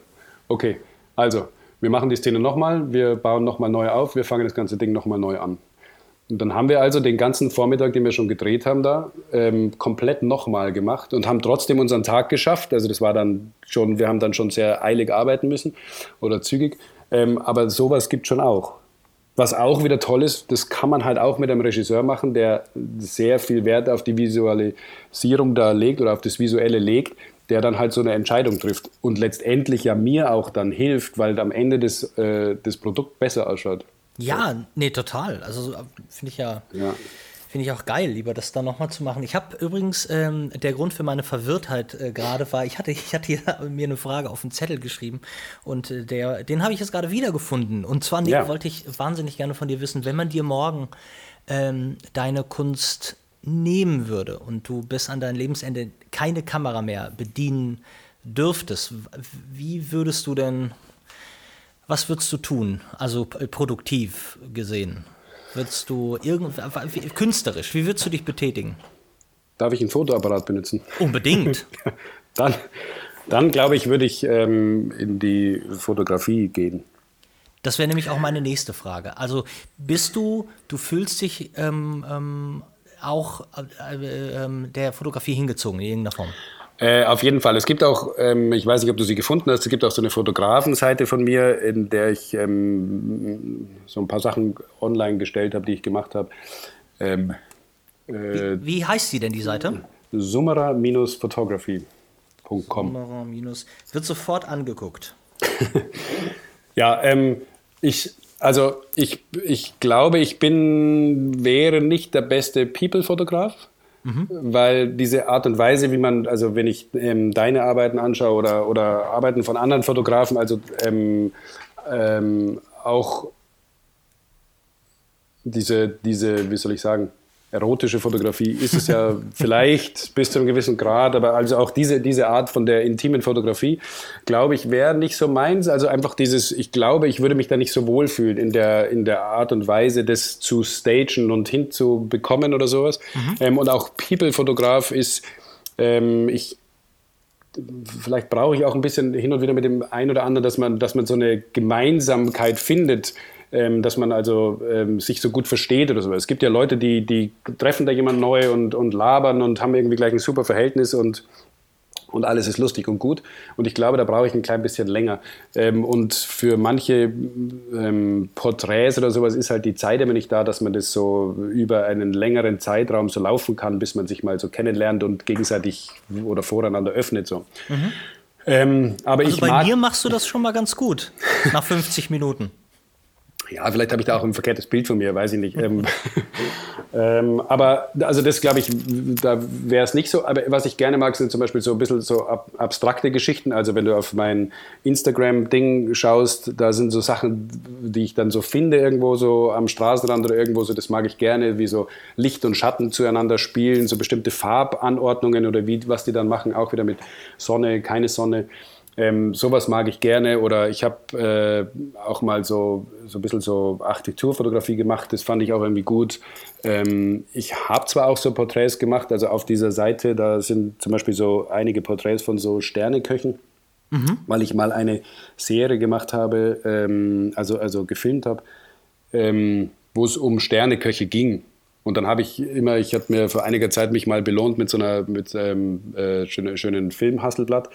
okay, also wir machen die Szene nochmal, wir bauen nochmal neu auf, wir fangen das ganze Ding nochmal neu an. Und dann haben wir also den ganzen Vormittag, den wir schon gedreht haben, da ähm, komplett nochmal gemacht und haben trotzdem unseren Tag geschafft. Also das war dann schon, wir haben dann schon sehr eilig arbeiten müssen oder zügig. Ähm, aber sowas gibt schon auch. Was auch wieder toll ist, das kann man halt auch mit einem Regisseur machen, der sehr viel Wert auf die Visualisierung da legt oder auf das Visuelle legt, der dann halt so eine Entscheidung trifft und letztendlich ja mir auch dann hilft, weil am Ende das, äh, das Produkt besser ausschaut. Ja, nee, total. Also finde ich ja, ja. Finde ich auch geil, lieber das dann nochmal zu machen. Ich habe übrigens, ähm, der Grund für meine Verwirrtheit äh, gerade war, ich hatte, ich hatte hier (laughs) mir eine Frage auf den Zettel geschrieben und äh, der, den habe ich jetzt gerade wiedergefunden. Und zwar ja. wollte ich wahnsinnig gerne von dir wissen, wenn man dir morgen ähm, deine Kunst nehmen würde und du bis an dein Lebensende keine Kamera mehr bedienen dürftest, wie würdest du denn, was würdest du tun, also produktiv gesehen? Würdest du irgend, künstlerisch, wie würdest du dich betätigen? Darf ich ein Fotoapparat benutzen? Unbedingt. (laughs) dann, dann glaube ich, würde ich ähm, in die Fotografie gehen. Das wäre nämlich auch meine nächste Frage. Also bist du, du fühlst dich ähm, ähm, auch äh, äh, der Fotografie hingezogen in irgendeiner Form? Äh, auf jeden Fall. Es gibt auch, ähm, ich weiß nicht, ob du sie gefunden hast, es gibt auch so eine Fotografenseite von mir, in der ich ähm, so ein paar Sachen online gestellt habe, die ich gemacht habe. Ähm, äh, wie, wie, heißt sie denn, die Seite? Summera-photography.com. Summera- wird sofort angeguckt. (laughs) ja, ähm, ich also ich, ich glaube, ich bin, wäre nicht der beste People-Fotograf, mhm. weil diese Art und Weise, wie man, also wenn ich ähm, deine Arbeiten anschaue oder, oder Arbeiten von anderen Fotografen, also ähm, ähm, auch diese, diese, wie soll ich sagen, erotische Fotografie ist es ja (laughs) vielleicht bis zu einem gewissen Grad, aber also auch diese, diese Art von der intimen Fotografie, glaube ich, wäre nicht so meins. Also einfach dieses, ich glaube, ich würde mich da nicht so wohlfühlen in der, in der Art und Weise, das zu stagen und hinzubekommen oder sowas. Mhm. Ähm, und auch People-Fotograf ist, ähm, ich vielleicht brauche ich auch ein bisschen hin und wieder mit dem einen oder anderen, dass man, dass man so eine Gemeinsamkeit findet ähm, dass man also ähm, sich so gut versteht oder so. Es gibt ja Leute, die, die treffen da jemanden neu und, und labern und haben irgendwie gleich ein super Verhältnis und und alles ist lustig und gut. Und ich glaube, da brauche ich ein klein bisschen länger. Ähm, und für manche ähm, Porträts oder sowas ist halt die Zeit immer nicht da, dass man das so über einen längeren Zeitraum so laufen kann, bis man sich mal so kennenlernt und gegenseitig oder voreinander öffnet. So. Mhm. Ähm, aber also ich bei mir machst du das schon mal ganz gut, nach 50 Minuten. Ja, vielleicht habe ich da auch ein verkehrtes Bild von mir, weiß ich nicht. ähm, (laughs) ähm, aber also das glaube ich, da wäre es nicht so. Aber was ich gerne mag, sind zum Beispiel so ein bisschen so ab, abstrakte Geschichten. Also wenn du auf mein Instagram-Ding schaust, da sind so Sachen, die ich dann so finde irgendwo so am Straßenrand oder irgendwo so. Das mag ich gerne, wie so Licht und Schatten zueinander spielen, so bestimmte Farbanordnungen oder wie was die dann machen, auch wieder mit Sonne, keine Sonne. Ähm, sowas mag ich gerne. Oder ich habe äh, auch mal so, so ein bisschen so Architekturfotografie gemacht. Das fand ich auch irgendwie gut. Ähm, ich habe zwar auch so Porträts gemacht, also auf dieser Seite, da sind zum Beispiel so einige Porträts von so Sterneköchen, mhm. weil ich mal eine Serie gemacht habe, ähm, also, also gefilmt habe, ähm, wo es um Sterneköche ging. Und dann habe ich immer, ich habe mir vor einiger Zeit mich mal belohnt mit so einer mit ähm, äh, schönen, schönen Film-Hasselblatt.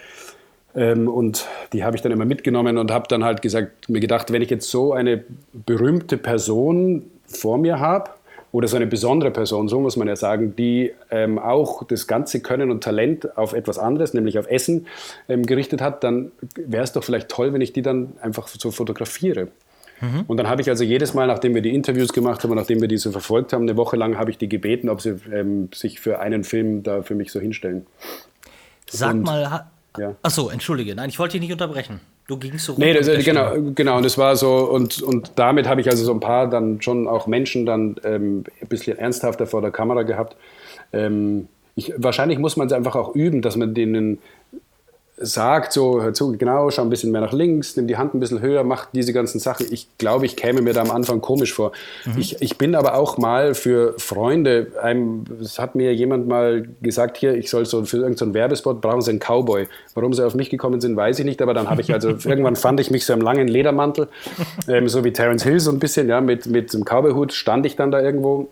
Ähm, und die habe ich dann immer mitgenommen und habe dann halt gesagt, mir gedacht, wenn ich jetzt so eine berühmte Person vor mir habe, oder so eine besondere Person, so muss man ja sagen, die ähm, auch das ganze Können und Talent auf etwas anderes, nämlich auf Essen, ähm, gerichtet hat, dann wäre es doch vielleicht toll, wenn ich die dann einfach so fotografiere. Mhm. Und dann habe ich also jedes Mal, nachdem wir die Interviews gemacht haben und nachdem wir die so verfolgt haben, eine Woche lang habe ich die gebeten, ob sie ähm, sich für einen Film da für mich so hinstellen. Sag und, mal, ja. Achso, entschuldige, nein, ich wollte dich nicht unterbrechen. Du gingst so Nee, das, genau, genau, und das war so, und, und damit habe ich also so ein paar dann schon auch Menschen dann ähm, ein bisschen ernsthafter vor der Kamera gehabt. Ähm, ich, wahrscheinlich muss man es einfach auch üben, dass man denen sagt, so, hör zu, genau, schau ein bisschen mehr nach links, nimm die Hand ein bisschen höher, mach diese ganzen Sachen. Ich glaube, ich käme mir da am Anfang komisch vor. Mhm. Ich, ich bin aber auch mal für Freunde, einem, es hat mir jemand mal gesagt, hier, ich soll so für irgendeinen so Werbespot brauchen sie einen Cowboy. Warum sie auf mich gekommen sind, weiß ich nicht, aber dann habe ich also, (laughs) irgendwann fand ich mich so im langen Ledermantel, ähm, so wie Terence Hill so ein bisschen, ja, mit, mit einem Cowboyhut stand ich dann da irgendwo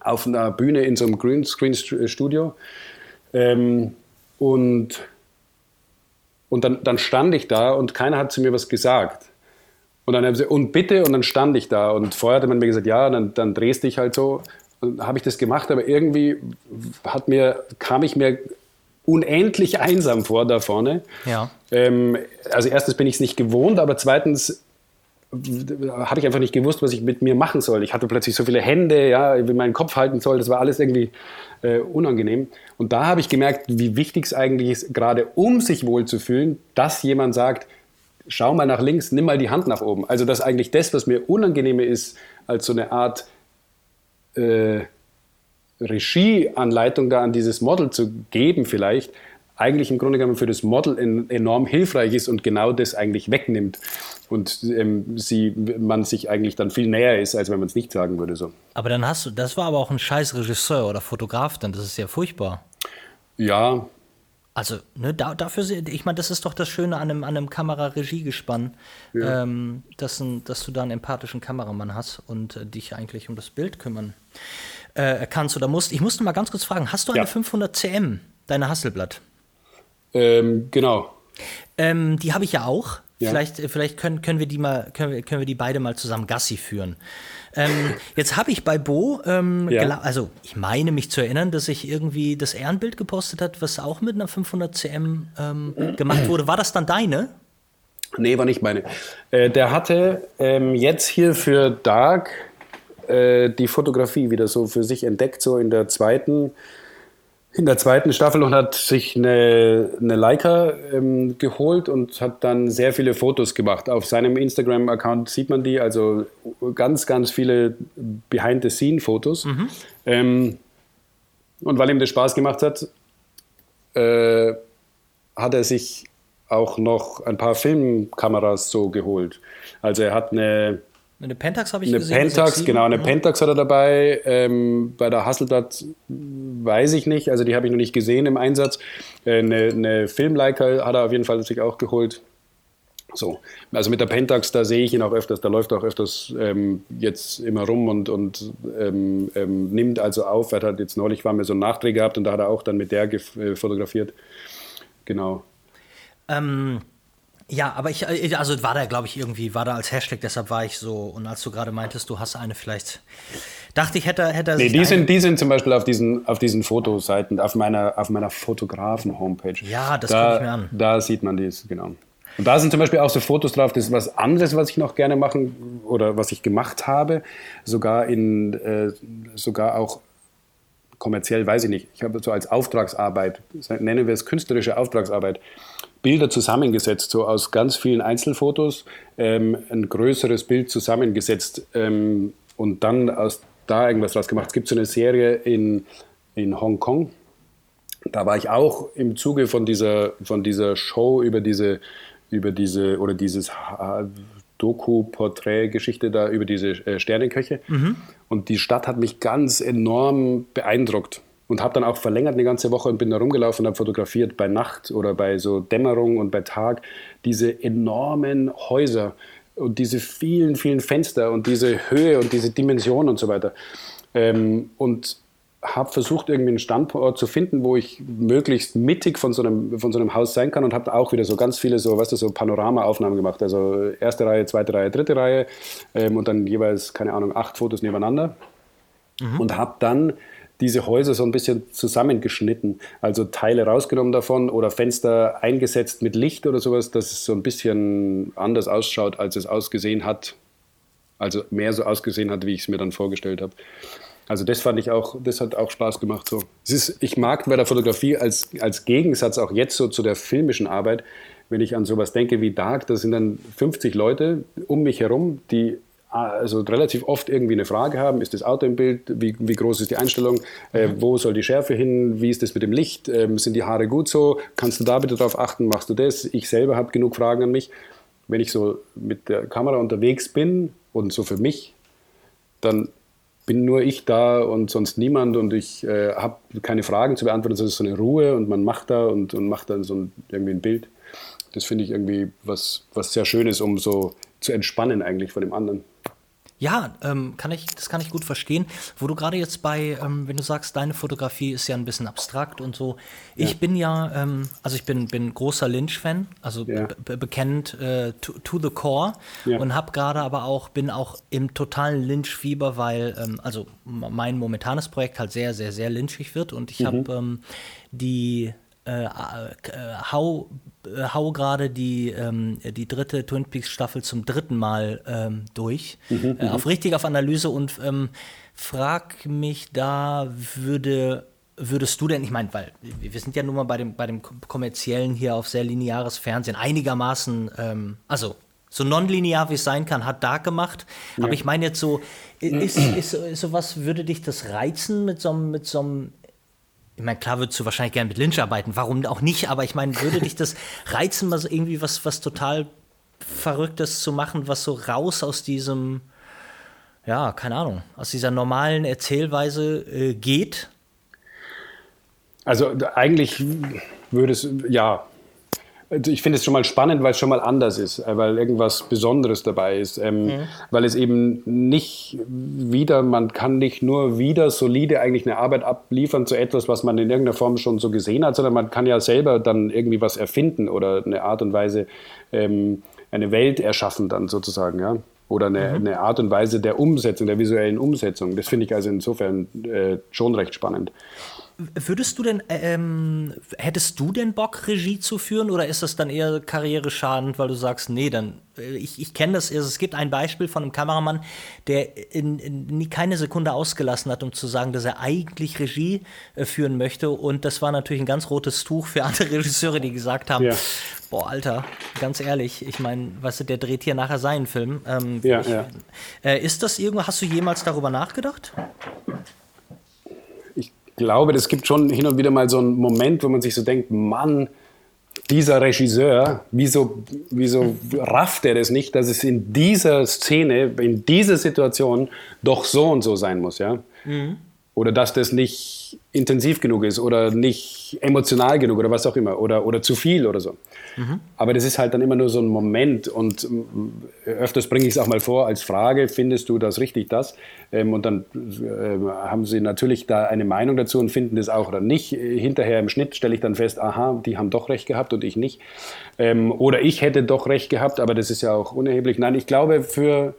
auf einer Bühne in so einem Greenscreen-Studio. Ähm, und und dann, dann stand ich da und keiner hat zu mir was gesagt. Und dann haben sie, und bitte, und dann stand ich da. Und vorher hatte man mir gesagt, ja, dann, dann drehst dich halt so. Und habe ich das gemacht, aber irgendwie hat mir, kam ich mir unendlich einsam vor da vorne. Ja. Ähm, also erstens bin ich es nicht gewohnt, aber zweitens habe ich einfach nicht gewusst, was ich mit mir machen soll. Ich hatte plötzlich so viele Hände, ja, wie meinen Kopf halten soll. Das war alles irgendwie äh, unangenehm. Und da habe ich gemerkt, wie wichtig es eigentlich ist, gerade um sich wohl zu fühlen, dass jemand sagt, schau mal nach links, nimm mal die Hand nach oben. Also dass eigentlich das, was mir unangenehmer ist, als so eine Art äh, Regieanleitung da an dieses Model zu geben vielleicht, eigentlich im Grunde genommen für das Model enorm hilfreich ist und genau das eigentlich wegnimmt. Und ähm, sie, man sich eigentlich dann viel näher ist, als wenn man es nicht sagen würde. So. Aber dann hast du, das war aber auch ein scheiß Regisseur oder Fotograf, dann das ist ja furchtbar. Ja. Also, ne, da, dafür, ich meine, das ist doch das Schöne an einem, an einem Kameraregiegespann, ja. ähm, dass, dass du da einen empathischen Kameramann hast und äh, dich eigentlich um das Bild kümmern äh, kannst oder musst. Ich musste mal ganz kurz fragen, hast du eine ja. 500 cm, deine Hasselblatt? Ähm, genau. Ähm, die habe ich ja auch. Ja. Vielleicht, vielleicht können, können wir die mal, können wir, können wir die beide mal zusammen Gassi führen. Ähm, jetzt habe ich bei Bo, ähm, ja. also ich meine mich zu erinnern, dass ich irgendwie das Ehrenbild gepostet hat, was auch mit einer 500 cm ähm, gemacht wurde. War das dann deine? Nee, war nicht meine. Äh, der hatte ähm, jetzt hier für Dark äh, die Fotografie wieder so für sich entdeckt, so in der zweiten in der zweiten Staffel und hat sich eine, eine Leica ähm, geholt und hat dann sehr viele Fotos gemacht. Auf seinem Instagram-Account sieht man die, also ganz, ganz viele Behind-the-Scene-Fotos. Mhm. Ähm, und weil ihm das Spaß gemacht hat, äh, hat er sich auch noch ein paar Filmkameras so geholt. Also er hat eine eine Pentax habe ich eine gesehen. Pentax, genau, eine ja. Pentax hat er dabei. Ähm, bei der Hasselblatt weiß ich nicht, also die habe ich noch nicht gesehen im Einsatz. Äh, eine, eine Filmleica hat er auf jeden Fall sich auch geholt. So, also mit der Pentax, da sehe ich ihn auch öfters, da läuft er auch öfters ähm, jetzt immer rum und, und ähm, ähm nimmt also auf. Er hat jetzt neulich war mir so ein Nachdreh gehabt und da hat er auch dann mit der äh, fotografiert. Genau. Ähm, ja, aber ich, äh, also war da, glaube ich, irgendwie, war da als Hashtag, deshalb war ich so, und als du gerade meintest, du hast eine vielleicht, dachte ich, hätte, hätte Nee, die sind, die sind zum Beispiel auf diesen, auf diesen Fotoseiten, auf meiner, auf meiner Fotografen-Homepage. Ja, das da, gucke ich mir an. Da sieht man dies, genau. Und da sind zum Beispiel auch so Fotos drauf, das ist was anderes, was ich noch gerne machen oder was ich gemacht habe, sogar in, äh, sogar auch kommerziell, weiß ich nicht, ich habe so als Auftragsarbeit, nennen wir es künstlerische Auftragsarbeit, Bilder zusammengesetzt, so aus ganz vielen Einzelfotos, ähm, ein größeres Bild zusammengesetzt ähm, und dann aus da irgendwas draus gemacht. Es gibt so eine Serie in, in Hongkong, da war ich auch im Zuge von dieser, von dieser Show über diese, über diese oder dieses Doku-Porträt-Geschichte da über diese äh, Sterneköche. Mhm. Und die Stadt hat mich ganz enorm beeindruckt und habe dann auch verlängert eine ganze Woche und bin da rumgelaufen und habe fotografiert bei Nacht oder bei so Dämmerung und bei Tag diese enormen Häuser und diese vielen, vielen Fenster und diese Höhe und diese Dimension und so weiter. Ähm, und habe versucht, irgendwie einen Standort zu finden, wo ich möglichst mittig von so einem, von so einem Haus sein kann und habe auch wieder so ganz viele so, weißt du, so Panoramaaufnahmen gemacht. Also erste Reihe, zweite Reihe, dritte Reihe ähm, und dann jeweils, keine Ahnung, acht Fotos nebeneinander. Mhm. Und habe dann diese Häuser so ein bisschen zusammengeschnitten, also Teile rausgenommen davon oder Fenster eingesetzt mit Licht oder sowas, dass es so ein bisschen anders ausschaut, als es ausgesehen hat. Also mehr so ausgesehen hat, wie ich es mir dann vorgestellt habe. Also das fand ich auch, das hat auch Spaß gemacht. So. Ist, ich mag bei der Fotografie als, als Gegensatz auch jetzt so zu der filmischen Arbeit, wenn ich an sowas denke wie Dark, da sind dann 50 Leute um mich herum, die also relativ oft irgendwie eine Frage haben, ist das Auto im Bild, wie, wie groß ist die Einstellung, äh, mhm. wo soll die Schärfe hin, wie ist das mit dem Licht, ähm, sind die Haare gut so, kannst du da bitte darauf achten, machst du das? Ich selber habe genug Fragen an mich. Wenn ich so mit der Kamera unterwegs bin und so für mich, dann bin nur ich da und sonst niemand und ich äh, habe keine Fragen zu beantworten, es ist so eine Ruhe und man macht da und, und macht dann so ein, irgendwie ein Bild. Das finde ich irgendwie was, was sehr Schönes, um so zu entspannen eigentlich von dem anderen. Ja, ähm, kann ich, das kann ich gut verstehen. Wo du gerade jetzt bei, ähm, wenn du sagst, deine Fotografie ist ja ein bisschen abstrakt und so. Ich ja. bin ja, ähm, also ich bin, bin großer Lynch-Fan, also ja. bekennt äh, to, to, the core ja. und habe gerade aber auch, bin auch im totalen Lynch-Fieber, weil, ähm, also mein momentanes Projekt halt sehr, sehr, sehr lynchig wird und ich mhm. habe ähm, die äh, äh, hau, äh, hau gerade die, ähm, die dritte Twin Peaks Staffel zum dritten Mal ähm, durch. Mhm, äh, auf richtig auf Analyse und ähm, frag mich da, würde würdest du denn, ich meine, weil wir sind ja nun mal bei dem, bei dem kommerziellen hier auf sehr lineares Fernsehen einigermaßen, ähm, also so nonlinear wie es sein kann, hat Dark gemacht. Ja. Aber ich meine jetzt so, ist, (clears throat) ist, ist sowas, würde dich das reizen mit so, mit so einem ich meine, klar würdest du wahrscheinlich gerne mit Lynch arbeiten, warum auch nicht, aber ich meine, würde dich das (laughs) reizen, mal so irgendwie was, was total Verrücktes zu machen, was so raus aus diesem, ja, keine Ahnung, aus dieser normalen Erzählweise äh, geht? Also eigentlich würde es, ja, also ich finde es schon mal spannend, weil es schon mal anders ist, äh, weil irgendwas Besonderes dabei ist, ähm, mhm. weil es eben nicht wieder, man kann nicht nur wieder solide eigentlich eine Arbeit abliefern zu etwas, was man in irgendeiner Form schon so gesehen hat, sondern man kann ja selber dann irgendwie was erfinden oder eine Art und Weise ähm, eine Welt erschaffen dann sozusagen, ja. Oder eine, mhm. eine, Art und Weise der Umsetzung, der visuellen Umsetzung. Das finde ich also insofern äh, schon recht spannend. Würdest du denn, ähm, hättest du denn Bock, Regie zu führen oder ist das dann eher karriereschadend, weil du sagst, nee, dann, äh, ich, ich kenne das, es gibt ein Beispiel von einem Kameramann, der in, in, keine Sekunde ausgelassen hat, um zu sagen, dass er eigentlich Regie äh, führen möchte und das war natürlich ein ganz rotes Tuch für (laughs) andere Regisseure, die gesagt haben, ja. boah, Alter, ganz ehrlich, ich meine, weißt du, der dreht hier nachher seinen Film. Ähm, ja, ich, ja. Äh, ist das irgendwo, hast du jemals darüber nachgedacht? Glaube, es gibt schon hin und wieder mal so einen Moment, wo man sich so denkt, Mann, dieser Regisseur, wieso, wieso rafft er das nicht, dass es in dieser Szene, in dieser Situation doch so und so sein muss, ja? Mhm. Oder dass das nicht intensiv genug ist oder nicht emotional genug oder was auch immer oder, oder zu viel oder so. Aber das ist halt dann immer nur so ein Moment und äh, öfters bringe ich es auch mal vor als Frage, findest du das richtig, das? Ähm, und dann äh, haben sie natürlich da eine Meinung dazu und finden das auch oder nicht. Hinterher im Schnitt stelle ich dann fest, aha, die haben doch recht gehabt und ich nicht. Ähm, oder ich hätte doch recht gehabt, aber das ist ja auch unerheblich. Nein, ich glaube, für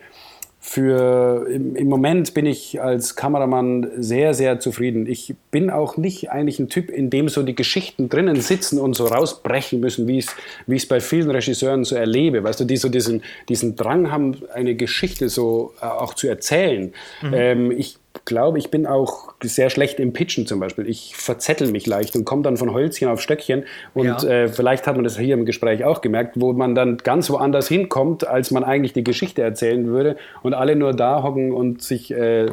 für im, im, Moment bin ich als Kameramann sehr, sehr zufrieden. Ich bin auch nicht eigentlich ein Typ, in dem so die Geschichten drinnen sitzen und so rausbrechen müssen, wie ich es bei vielen Regisseuren so erlebe. Weißt du, die so diesen, diesen Drang haben, eine Geschichte so äh, auch zu erzählen. Mhm. Ähm, ich glaube, ich bin auch sehr schlecht im Pitchen zum Beispiel. Ich verzettel mich leicht und komme dann von Holzchen auf Stöckchen. Und ja. äh, vielleicht hat man das hier im Gespräch auch gemerkt, wo man dann ganz woanders hinkommt, als man eigentlich die Geschichte erzählen würde und alle nur da hocken und sich äh, äh,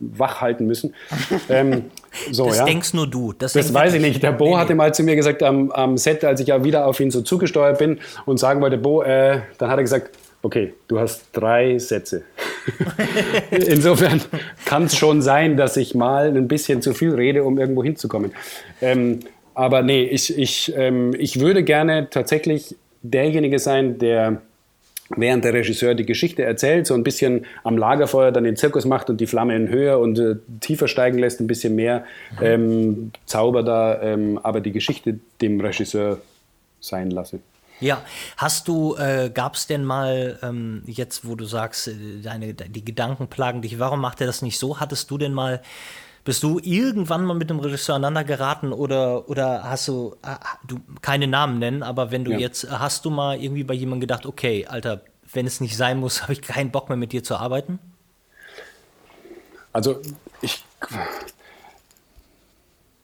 wach halten müssen. (laughs) ähm, so, das ja. denkst nur du. Das, das weiß ich nicht. Der Bo nee, hatte mal zu mir gesagt am, am, Set, als ich ja wieder auf ihn so zugesteuert bin und sagen wollte, Bo, äh, dann hat er gesagt, okay, du hast drei Sätze. (laughs) Insofern kann es schon sein, dass ich mal ein bisschen zu viel rede, um irgendwo hinzukommen. Ähm, aber nee, ich, ich, ähm, ich würde gerne tatsächlich derjenige sein, der während der Regisseur die Geschichte erzählt, so ein bisschen am Lagerfeuer dann den Zirkus macht und die Flamme in höher und äh, tiefer steigen lässt, ein bisschen mehr ähm, Zauber da, ähm, aber die Geschichte dem Regisseur sein lasse. Ja, hast du, äh, gab es denn mal ähm, jetzt, wo du sagst, äh, deine, die Gedanken plagen dich, warum macht er das nicht so? Hattest du denn mal, bist du irgendwann mal mit dem Regisseur aneinander geraten oder, oder hast du, äh, du keine Namen nennen, aber wenn du ja. jetzt, hast du mal irgendwie bei jemandem gedacht, okay, Alter, wenn es nicht sein muss, (laughs) habe ich keinen Bock mehr mit dir zu arbeiten? Also ich,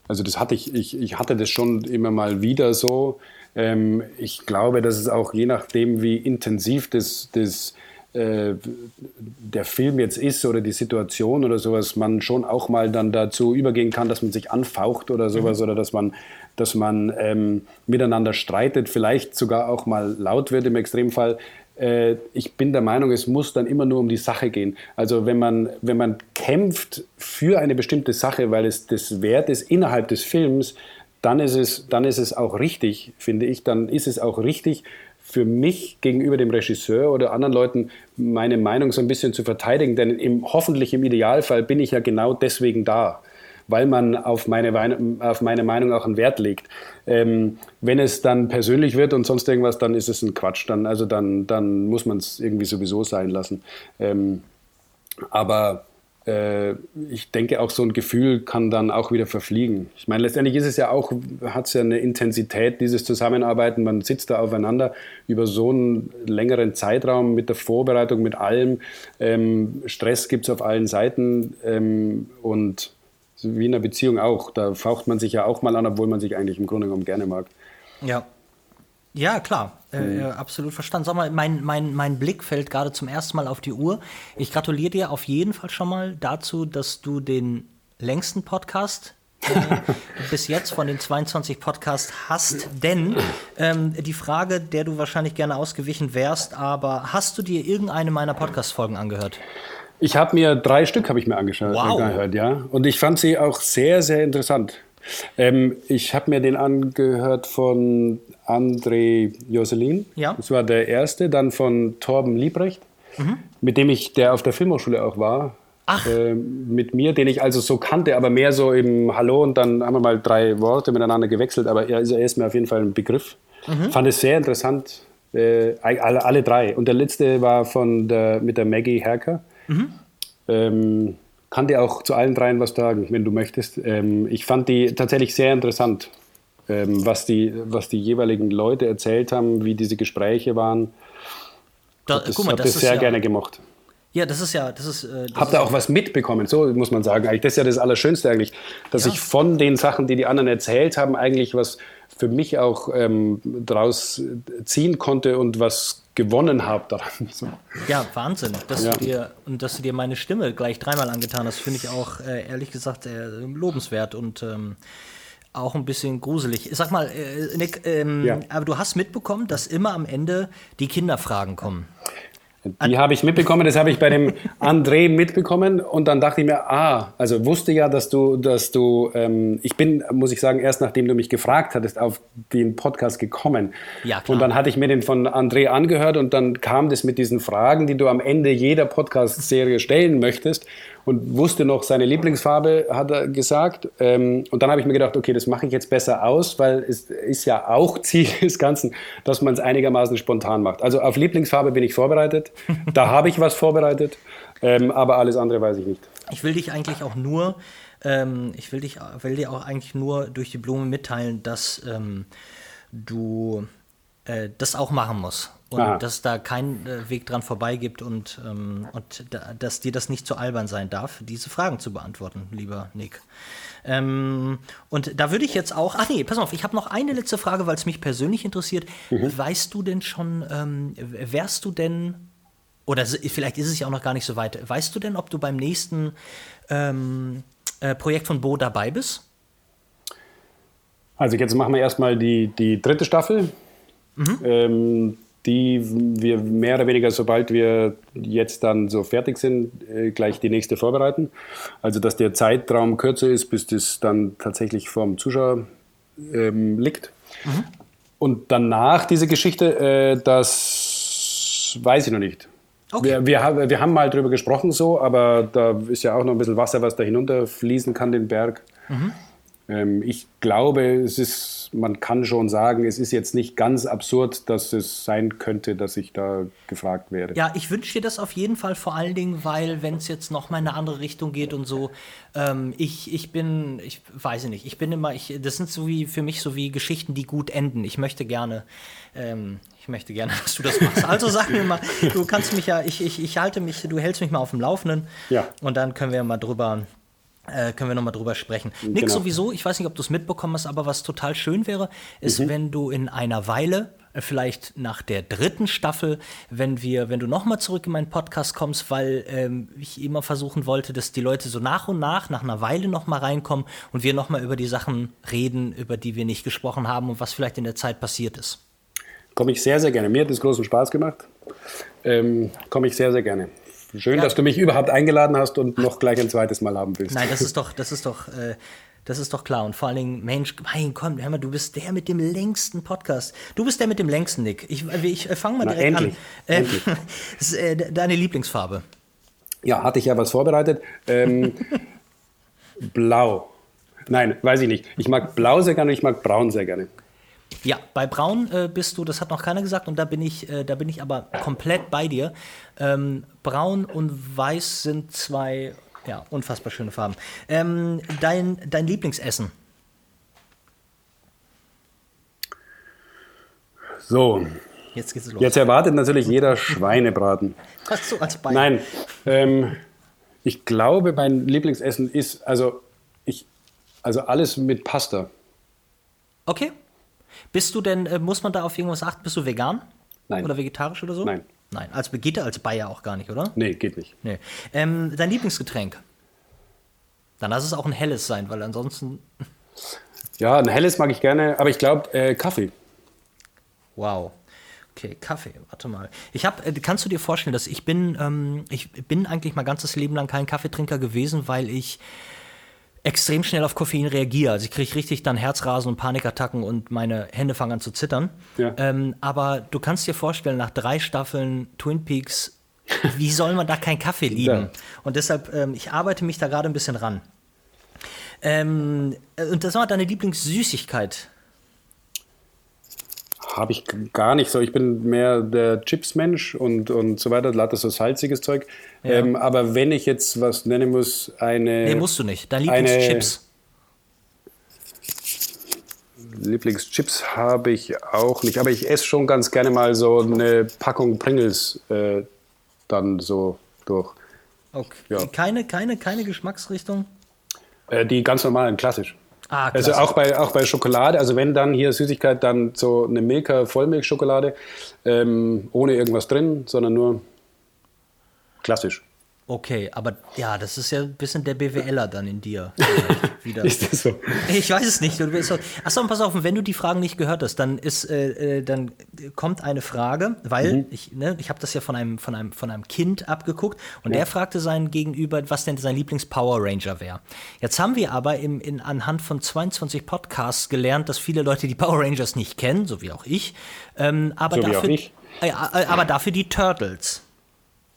also das hatte ich, ich, ich hatte das schon immer mal wieder so, ähm, ich glaube, dass es auch je nachdem, wie intensiv das, das äh, der Film jetzt ist oder die Situation oder sowas, man schon auch mal dann dazu übergehen kann, dass man sich anfaucht oder sowas mhm. oder dass man, dass man ähm, miteinander streitet, vielleicht sogar auch mal laut wird im Extremfall. Äh, ich bin der Meinung, es muss dann immer nur um die Sache gehen. Also wenn man, wenn man kämpft für eine bestimmte Sache, weil es das wert ist innerhalb des Films, dann ist es, dann ist es auch richtig, finde ich, dann ist es auch richtig, für mich gegenüber dem Regisseur oder anderen Leuten meine Meinung so ein bisschen zu verteidigen, denn im, hoffentlich im Idealfall bin ich ja genau deswegen da, weil man auf meine, auf meine Meinung auch einen Wert legt. Ähm, wenn es dann persönlich wird und sonst irgendwas, dann ist es ein Quatsch, dann, also dann, dann muss man es irgendwie sowieso sein lassen. Ähm, aber äh, ich denke, auch so ein Gefühl kann dann auch wieder verfliegen. Ich meine, letztendlich ist es ja auch, hat es ja eine Intensität, dieses Zusammenarbeiten. Man sitzt da aufeinander über so einen längeren Zeitraum mit der Vorbereitung, mit allem. Ähm, Stress gibt es auf allen Seiten ähm, und wie in einer Beziehung auch. Da faucht man sich ja auch mal an, obwohl man sich eigentlich im Grunde genommen gerne mag. Ja, ja, klar, äh, mhm. absolut verstanden. Sag mal, mein, mein, mein Blick fällt gerade zum ersten Mal auf die Uhr. Ich gratuliere dir auf jeden Fall schon mal dazu, dass du den längsten Podcast äh, (laughs) bis jetzt von den 22 Podcasts hast. Denn ähm, die Frage, der du wahrscheinlich gerne ausgewichen wärst, aber hast du dir irgendeine meiner Podcast-Folgen angehört? Ich habe mir drei Stück habe ich mir angeschaut, wow. angehört, ja. Und ich fand sie auch sehr, sehr interessant. Ähm, ich habe mir den angehört von André Joselin. Ja. Das war der erste. Dann von Torben Liebrecht, mhm. mit dem ich, der auf der Filmhochschule auch war. Ach. Äh, mit mir, den ich also so kannte, aber mehr so im Hallo und dann haben wir mal drei Worte miteinander gewechselt. Aber er, also er ist mir auf jeden Fall ein Begriff. Mhm. Fand es sehr interessant. Äh, alle, alle drei. Und der letzte war von der, mit der Maggie Herker. Mhm. Ähm, kann dir auch zu allen dreien was sagen, wenn du möchtest. Ähm, ich fand die tatsächlich sehr interessant, ähm, was, die, was die jeweiligen Leute erzählt haben, wie diese Gespräche waren. Da, das, das, das sehr ja, gerne gemocht. Ja, das ist ja, das ist. Äh, das Habt ihr auch was mitbekommen? So muss man sagen. Eigentlich, das ist ja das Allerschönste eigentlich, dass ja. ich von den Sachen, die die anderen erzählt haben, eigentlich was für mich auch ähm, daraus ziehen konnte und was gewonnen habe daran. (laughs) So. Ja, Wahnsinn. Dass ja. Du dir, und dass du dir meine Stimme gleich dreimal angetan hast, finde ich auch äh, ehrlich gesagt äh, lobenswert und ähm, auch ein bisschen gruselig. Sag mal, äh, Nick, ähm, ja. aber du hast mitbekommen, dass immer am Ende die Kinderfragen kommen. Die habe ich mitbekommen, das habe ich bei dem André mitbekommen und dann dachte ich mir, ah, also wusste ja, dass du, dass du, ähm, ich bin, muss ich sagen, erst nachdem du mich gefragt hattest, auf den Podcast gekommen. Ja, klar. Und dann hatte ich mir den von André angehört und dann kam das mit diesen Fragen, die du am Ende jeder Podcast-Serie stellen möchtest. Und wusste noch seine Lieblingsfarbe, hat er gesagt. Ähm, und dann habe ich mir gedacht, okay, das mache ich jetzt besser aus, weil es ist ja auch (laughs) Ziel des Ganzen, dass man es einigermaßen spontan macht. Also auf Lieblingsfarbe bin ich vorbereitet, (laughs) da habe ich was vorbereitet, ähm, aber alles andere weiß ich nicht. Ich will dich eigentlich auch nur, ähm, ich will, dich, will dir auch eigentlich nur durch die Blume mitteilen, dass ähm, du äh, das auch machen musst und Aha. dass da kein äh, Weg dran vorbei gibt und, ähm, und da, dass dir das nicht zu albern sein darf, diese Fragen zu beantworten, lieber Nick. Ähm, und da würde ich jetzt auch, ach nee, pass auf, ich habe noch eine letzte Frage, weil es mich persönlich interessiert. Mhm. Weißt du denn schon, ähm, wärst du denn, oder vielleicht ist es ja auch noch gar nicht so weit, weißt du denn, ob du beim nächsten ähm, äh, Projekt von Bo dabei bist? Also jetzt machen wir erstmal die, die dritte Staffel. Mhm. Die wir mehr oder weniger, sobald wir jetzt dann so fertig sind, äh, gleich die nächste vorbereiten. Also dass der Zeitraum kürzer ist, bis das dann tatsächlich vom Zuschauer ähm, liegt. Mhm. Und danach diese Geschichte, äh, das weiß ich noch nicht. Okay. Wir, wir, wir haben mal drüber gesprochen so, aber da ist ja auch noch ein bisschen Wasser, was da hinunterfließen kann, den Berg. Mhm. Ähm, ich glaube, es ist man kann schon sagen, es ist jetzt nicht ganz absurd, dass es sein könnte, dass ich da gefragt werde. Ja, ich wünsche dir das auf jeden Fall vor allen Dingen, weil wenn es jetzt noch mal in eine andere Richtung geht und so, ähm, ich, ich bin, ich weiß nicht, ich bin immer, ich, das sind so wie für mich so wie Geschichten, die gut enden. Ich möchte gerne, ähm, ich möchte gerne, (laughs) dass du das machst. Also sag mir mal, du kannst mich ja, ich, ich, ich halte mich, du hältst mich mal auf dem Laufenden. Ja. Und dann können wir mal drüber äh, können wir nochmal drüber sprechen. Nick, genau. sowieso, ich weiß nicht, ob du es mitbekommen hast, aber was total schön wäre, ist, mhm. wenn du in einer Weile, äh, vielleicht nach der dritten Staffel, wenn wir, wenn du nochmal zurück in meinen Podcast kommst, weil ähm, ich immer versuchen wollte, dass die Leute so nach und nach, nach einer Weile nochmal reinkommen und wir nochmal über die Sachen reden, über die wir nicht gesprochen haben und was vielleicht in der Zeit passiert ist. Komme ich sehr, sehr gerne. Mir hat es großen Spaß gemacht. Ähm, Komme ich sehr, sehr gerne. Schön, ja. dass du mich überhaupt eingeladen hast und noch gleich ein zweites Mal haben willst. Nein, das ist (laughs) doch, das ist doch, äh, das ist doch klar. Und vor allen Dingen, Mensch, mein, komm, hör mal, du bist der mit dem längsten Podcast. Du bist der mit dem längsten, Nick. Ich, ich, ich fange mal direkt endlich, an. Äh, endlich. (laughs) ist, äh, deine Lieblingsfarbe? Ja, hatte ich ja was vorbereitet. Ähm, (laughs) blau. Nein, weiß ich nicht. Ich mag blau sehr gerne, ich mag braun sehr gerne. Ja, bei Braun äh, bist du, das hat noch keiner gesagt, und da bin ich, äh, da bin ich aber komplett bei dir. Ähm, Braun und Weiß sind zwei, ja, unfassbar schöne Farben. Ähm, dein, dein Lieblingsessen? So. Jetzt geht's los. Jetzt erwartet natürlich jeder Schweinebraten. (laughs) Was so als Bein? Nein. Ähm, ich glaube, mein Lieblingsessen ist, also ich, also alles mit Pasta. Okay. Bist du denn, äh, muss man da auf irgendwas achten? Bist du vegan? Nein. Oder vegetarisch oder so? Nein. Nein. Als geht als Bayer auch gar nicht, oder? Nee, geht nicht. Nee. Ähm, dein Lieblingsgetränk? Dann lass es auch ein helles sein, weil ansonsten. (laughs) Ja, ein helles mag ich gerne, aber ich glaube äh, Kaffee. Wow. Okay, Kaffee, warte mal. Ich habe, äh, kannst du dir vorstellen, dass ich bin, ähm, ich bin eigentlich mein ganzes Leben lang kein Kaffeetrinker gewesen, weil ich extrem schnell auf Koffein reagiere. Also ich kriege richtig dann Herzrasen und Panikattacken und meine Hände fangen an zu zittern. Ja. Ähm, aber du kannst dir vorstellen, nach drei Staffeln Twin Peaks, (laughs) wie soll man da keinen Kaffee lieben? Ja. Und deshalb, ähm, ich arbeite mich da gerade ein bisschen ran. Ähm, äh, und das war deine Lieblingssüßigkeit. Habe ich gar nicht so. Ich bin mehr der Chips-Mensch und, und so weiter, lauter so salziges Zeug. Ja. Ähm, aber wenn ich jetzt was nennen muss, eine. Nee, musst du nicht. Dein Lieblingschips. Lieblingschips habe ich auch nicht. Aber ich esse schon ganz gerne mal so eine Packung Pringles äh, dann so durch. Okay. Ja. Keine, keine, keine Geschmacksrichtung? Äh, die ganz normalen, klassisch. Ah, also auch bei, auch bei Schokolade, also wenn dann hier Süßigkeit, dann so eine Milka Vollmilchschokolade, ähm, ohne irgendwas drin, sondern nur klassisch. Okay, aber ja, das ist ja ein bisschen der BWLer dann in dir. (laughs) wieder. ist das so? Ich weiß es nicht. Achso, pass auf, wenn du die Fragen nicht gehört hast, dann ist, äh, äh, dann kommt eine Frage, weil mhm. ich, ne, ich habe das ja von einem, von, einem, von einem Kind abgeguckt und ja. der fragte sein Gegenüber, was denn sein Lieblings-Power Ranger wäre. Jetzt haben wir aber im, in, anhand von 22 Podcasts gelernt, dass viele Leute die Power Rangers nicht kennen, so wie auch ich. Ähm, aber, so dafür, wie auch ich. Äh, äh, aber dafür die Turtles.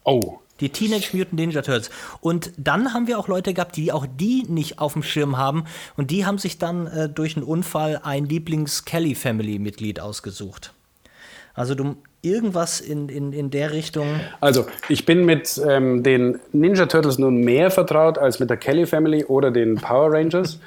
Oh. Die Teenage Mutant Ninja Turtles. Und dann haben wir auch Leute gehabt, die auch die nicht auf dem Schirm haben. Und die haben sich dann äh, durch einen Unfall ein Lieblings-Kelly-Family-Mitglied ausgesucht. Also du irgendwas in, in, in der Richtung. Also ich bin mit ähm, den Ninja Turtles nun mehr vertraut als mit der Kelly Family oder den Power Rangers.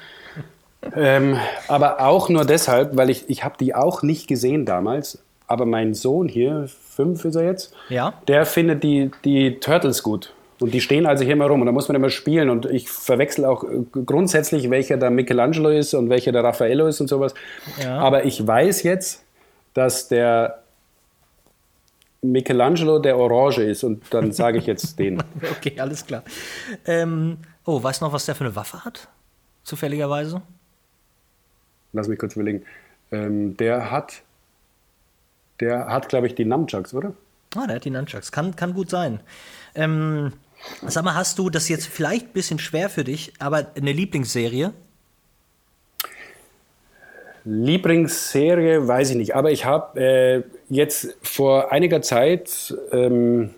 (laughs) ähm, aber auch nur deshalb, weil ich, ich habe die auch nicht gesehen damals. Aber mein Sohn hier, fünf ist er jetzt, Ja. der findet die, die Turtles gut. Und die stehen also hier immer rum und da muss man immer spielen. Und ich verwechsel auch äh, grundsätzlich, welcher der Michelangelo ist und welcher der Raffaello ist und sowas. Ja. Aber ich weiß jetzt, dass der Michelangelo der Orange ist und dann sage ich jetzt den. (laughs) Okay, alles klar. Ähm, oh, weißt du noch, was der für eine Waffe hat? Zufälligerweise? Lass mich kurz überlegen. Ähm, der hat, der hat, glaube ich, die Nunchucks, oder? Ah, der hat die Nunchucks. Kann, kann gut sein. Ähm, sag mal, hast du das jetzt vielleicht ein bisschen schwer für dich, aber eine Lieblingsserie? Lieblingsserie, weiß ich nicht. Aber ich habe äh, jetzt vor einiger Zeit, ähm,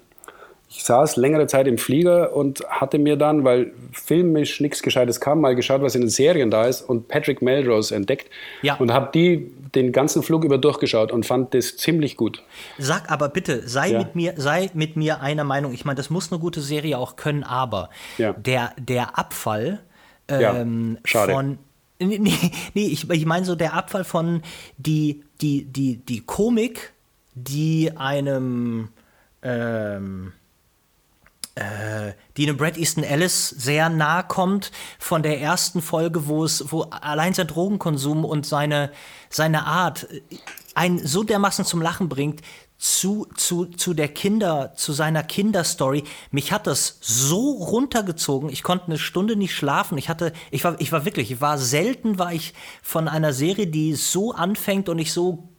ich saß längere Zeit im Flieger und hatte mir dann, weil filmisch nichts Gescheites kam, mal geschaut, was in den Serien da ist und Patrick Melrose entdeckt. Ja. Und habe die den ganzen Flug über durchgeschaut und fand das ziemlich gut. Sag aber bitte, sei Ja. mit mir, sei mit mir einer Meinung. Ich meine, das muss eine gute Serie auch können, aber Ja. der, der Abfall ähm, schade. von Nee, (laughs) nee, nee ich, ich meine so der Abfall von die, die, die, die Komik, die einem ähm, äh, die einem Brad Easton Ellis sehr nahe kommt von der ersten Folge, wo es, wo allein sein Drogenkonsum und seine, seine Art äh, einen so dermaßen zum Lachen bringt, zu, zu, zu der Kinder, zu seiner Kinderstory. Mich hat das so runtergezogen. Ich konnte eine Stunde nicht schlafen. Ich hatte, ich war, ich war wirklich, ich war selten, war ich von einer Serie, die so anfängt und ich so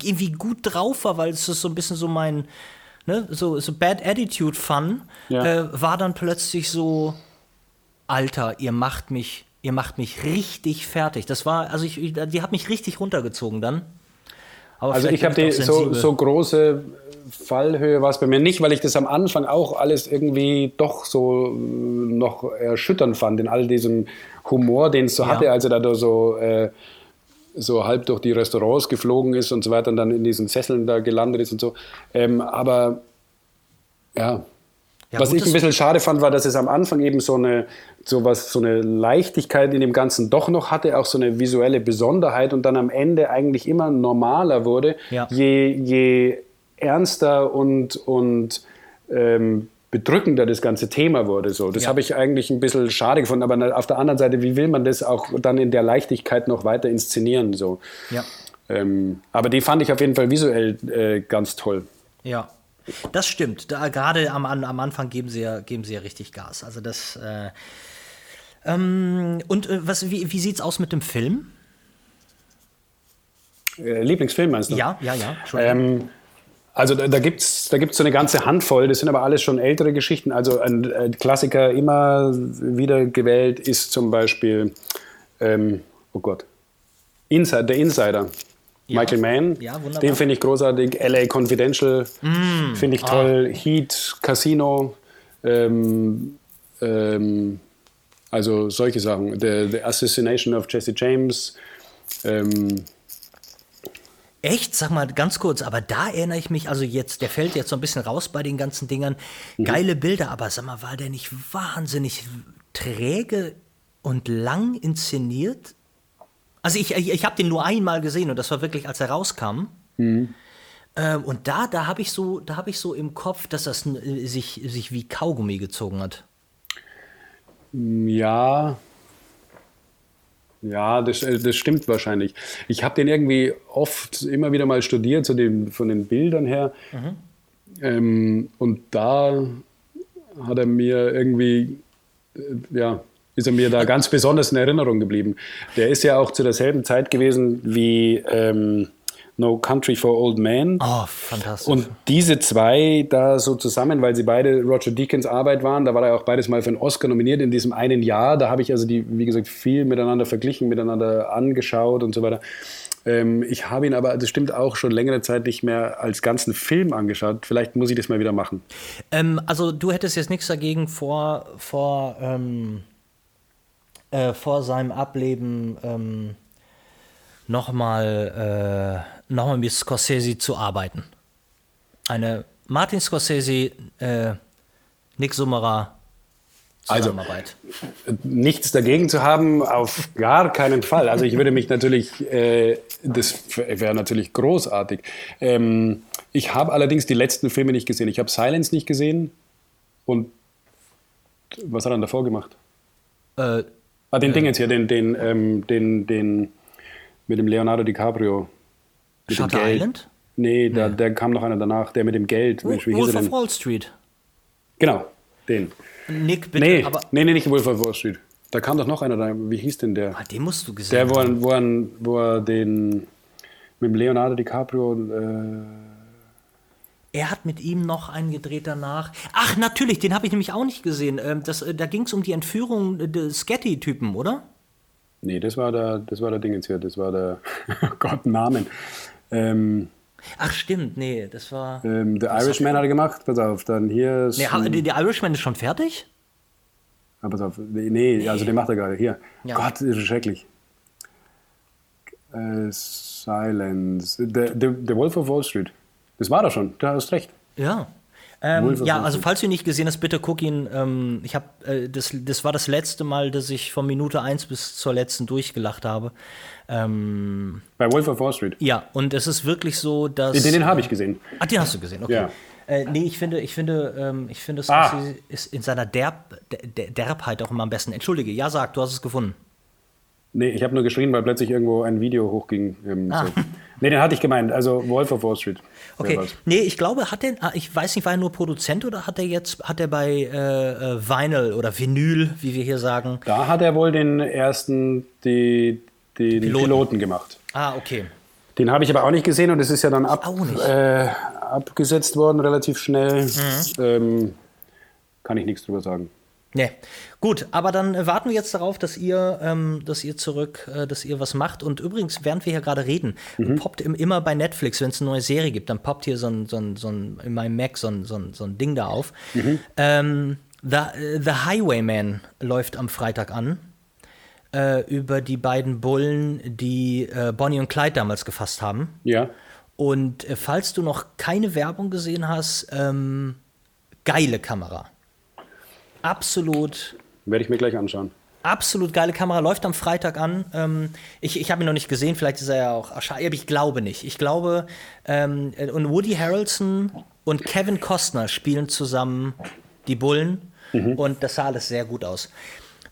irgendwie gut drauf war, weil es ist so ein bisschen so mein, ne, so, so Bad Attitude Fun, Ja. äh, war dann plötzlich so, Alter, ihr macht mich, ihr macht mich richtig fertig. Das war, also ich, die hat mich richtig runtergezogen dann. Aber Also ich habe so, so große Fallhöhe war es bei mir nicht, weil ich das am Anfang auch alles irgendwie doch so äh, noch erschütternd fand in all diesem Humor, den es so Ja. hatte, als er da so, äh, so halb durch die Restaurants geflogen ist und so weiter und dann in diesen Sesseln da gelandet ist und so. Ähm, aber ja, Ja, was ich ein bisschen schade fand, war, dass es am Anfang eben so eine, so was, so eine Leichtigkeit in dem Ganzen doch noch hatte, auch so eine visuelle Besonderheit und dann am Ende eigentlich immer normaler wurde, Ja. je, je ernster und, und ähm, bedrückender das ganze Thema wurde. So. Das Ja. habe ich eigentlich ein bisschen schade gefunden, aber auf der anderen Seite, wie will man das auch dann in der Leichtigkeit noch weiter inszenieren? So. Ja, Ähm, aber die fand ich auf jeden Fall visuell äh, ganz toll. ja. Das stimmt. Da, gerade am, am Anfang geben sie ja, geben sie ja richtig Gas. Also das. Äh, ähm, und äh, was, wie, wie sieht's aus mit dem Film? Äh, Lieblingsfilm meinst du? Ja, ja, ja. Entschuldigung. Ähm, also da, da gibt es da gibt's so eine ganze Handvoll, das sind aber alles schon ältere Geschichten. Also ein, ein Klassiker immer wieder gewählt ist zum Beispiel, ähm, oh Gott, Inside, der Insider. Ja. Michael Mann, Ja. Mm. den finde ich großartig. LA Confidential finde ich toll. Heat, Casino, ähm, ähm, also solche Sachen. The, the Assassination of Jesse James. Ähm, Echt? Sag mal ganz kurz, aber da erinnere ich mich, also jetzt, der fällt jetzt so ein bisschen raus bei den ganzen Dingern. Geile Bilder, aber sag mal, war der nicht wahnsinnig träge und lang inszeniert? Also ich, ich, ich habe den nur einmal gesehen und das war wirklich, als er rauskam. Ähm, und da, da habe ich so, da habe ich so im Kopf, dass das äh, sich, sich wie Kaugummi gezogen hat. Ja. Ja, das, äh, das stimmt wahrscheinlich. Ich habe den irgendwie oft immer wieder mal studiert, so den, von den Bildern her. Ähm, und da hat er mir irgendwie, äh, ja, ist er mir da ganz besonders in Erinnerung geblieben. Der ist ja auch zu derselben Zeit gewesen wie ähm, No Country for Old Men. Oh, fantastisch. Und diese zwei da so zusammen, weil sie beide Roger Deakins Arbeit waren, da war er auch beides mal für einen Oscar nominiert in diesem einen Jahr. Da habe ich also die, wie gesagt, viel miteinander verglichen, miteinander angeschaut und so weiter. Ähm, ich habe ihn aber, das stimmt auch, schon längere Zeit nicht mehr als ganzen Film angeschaut. Vielleicht muss ich das mal wieder machen. Ähm, also du hättest jetzt nichts dagegen vor, vor, ähm, äh, vor seinem Ableben ähm, nochmal äh, noch mit Scorsese zu arbeiten. Eine Martin Scorsese, äh, Nick Summerer Also, Zusammenarbeit. nichts dagegen zu haben, auf gar keinen Fall. Also ich würde mich natürlich, äh, das wäre natürlich großartig. Ähm, ich habe allerdings die letzten Filme nicht gesehen. Ich habe Silence nicht gesehen und was hat er dann davor gemacht? äh, Ah, den Dingens hier, den, den, ähm, den, den mit dem Leonardo DiCaprio. Mit dem Shutter Geld. Island? Nee, da, der kam noch einer danach, der mit dem Geld. Mensch, wie hieß Wolf er of denn? Wall Street. Genau, den. Nick, bitte, Nee, aber nee, nee, nicht Wolf of Wall Street. Da kam doch noch einer da. Wie hieß denn der? ah, den musst du gesehen Der, wo haben. er, wo er, wo er den mit dem Leonardo DiCaprio. Äh, Er hat mit ihm noch einen gedreht danach. Ach, natürlich, den habe ich nämlich auch nicht gesehen. Ähm, das, äh, da ging es um die Entführung des Getty-Typen, oder? nee, das war der, das war der Dingens hier. Das war der. (laughs) Oh Gott, Namen. Ähm, Ach, stimmt, nee, das war. ähm, The Irishman hat er gemacht. Pass auf, dann hier. Nee, ha- der der Irishman ist schon fertig? Ah, pass auf. Nee, also den macht er gerade. Hier. Ja. Gott, das ist schrecklich. Äh, Silence. The, the, the Wolf of Wall Street. Das war doch schon. Du hast recht. Ja. Ähm, ja, also falls du ihn nicht gesehen hast, bitte guck ihn. Ähm, ich habe, äh, das, das war das letzte Mal, dass ich von Minute 1 bis zur letzten durchgelacht habe. Ähm, Bei Wolf of Wall Street. ja, und es ist wirklich so, dass. Den, den habe ich gesehen. Ach, den hast du gesehen, okay. Ja. Äh, nee, ich finde, ich finde, ähm, ich finde, Ah. Scorsese ist in seiner Derb, der, der Derbheit auch immer am besten. Entschuldige, ja, sag, du hast es gefunden. Nee, ich habe nur geschrien, weil plötzlich irgendwo ein Video hochging. Ähm, Ah. so. Nee, den hatte ich gemeint. Also Wolf of Wall Street. Okay, nee, ich glaube, hat der, ah, ich weiß nicht, war er nur Produzent oder hat er jetzt, hat er bei äh, äh, Vinyl oder Vinyl, wie wir hier sagen? Da hat er wohl den ersten, die, den Piloten. Piloten. gemacht. Ah, okay. Den habe ich aber auch nicht gesehen und es ist ja dann ab, äh, abgesetzt worden, relativ schnell. Mhm. Ähm, kann ich nichts drüber sagen. Nee. Gut, aber dann äh, warten wir jetzt darauf, dass ihr, ähm, dass ihr zurück, äh, dass ihr was macht. Und übrigens, während wir hier gerade reden, poppt im, immer bei Netflix, wenn es eine neue Serie gibt, dann poppt hier so ein, so ein, so ein in meinem Mac so ein, so ein, so ein Ding da auf. Ähm, The, äh, The Highwayman läuft am Freitag an. Äh, über die beiden Bullen, die äh, Bonnie und Clyde damals gefasst haben. Ja. Und äh, falls du noch keine Werbung gesehen hast, ähm, geile Kamera. Absolut, Werde ich mir gleich anschauen. absolut geile Kamera. Läuft am Freitag an. Ähm, ich ich habe ihn noch nicht gesehen, vielleicht ist er ja auch erscheint, aber ich glaube nicht. Ich glaube, ähm, äh, und Woody Harrelson und Kevin Costner spielen zusammen die Bullen. Und das sah alles sehr gut aus.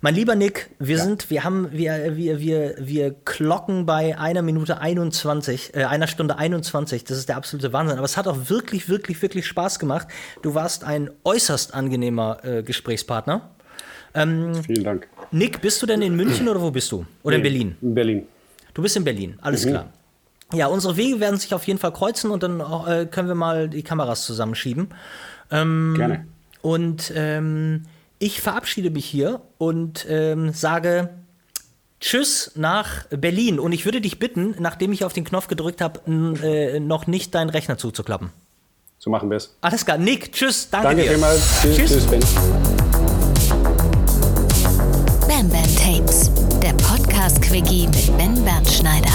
Mein lieber Nick, wir sind, wir haben, wir, wir, wir, wir klocken bei einer Minute 21, äh, einer Stunde 21. Das ist der absolute Wahnsinn. Aber es hat auch wirklich, wirklich, wirklich Spaß gemacht. Du warst ein äußerst angenehmer äh, Gesprächspartner. Vielen Dank. Nick, bist du denn in München oder wo bist du? Oder in Nee, Berlin? In Berlin. Du bist in Berlin, alles Mhm. klar. Ja, unsere Wege werden sich auf jeden Fall kreuzen und dann äh, können wir mal die Kameras zusammenschieben. Gerne. Und ähm, ich verabschiede mich hier und ähm, sage Tschüss nach Berlin. Und ich würde dich bitten, nachdem ich auf den Knopf gedrückt habe, äh, noch nicht deinen Rechner zuzuklappen. So machen wir es. Alles klar. Nick, tschüss. Danke, Danke dir. vielmals. Tschüss, Tschüss. tschüss Ben. Bam Bam Tapes, der Podcast-Quickie mit Ben Bernschneider.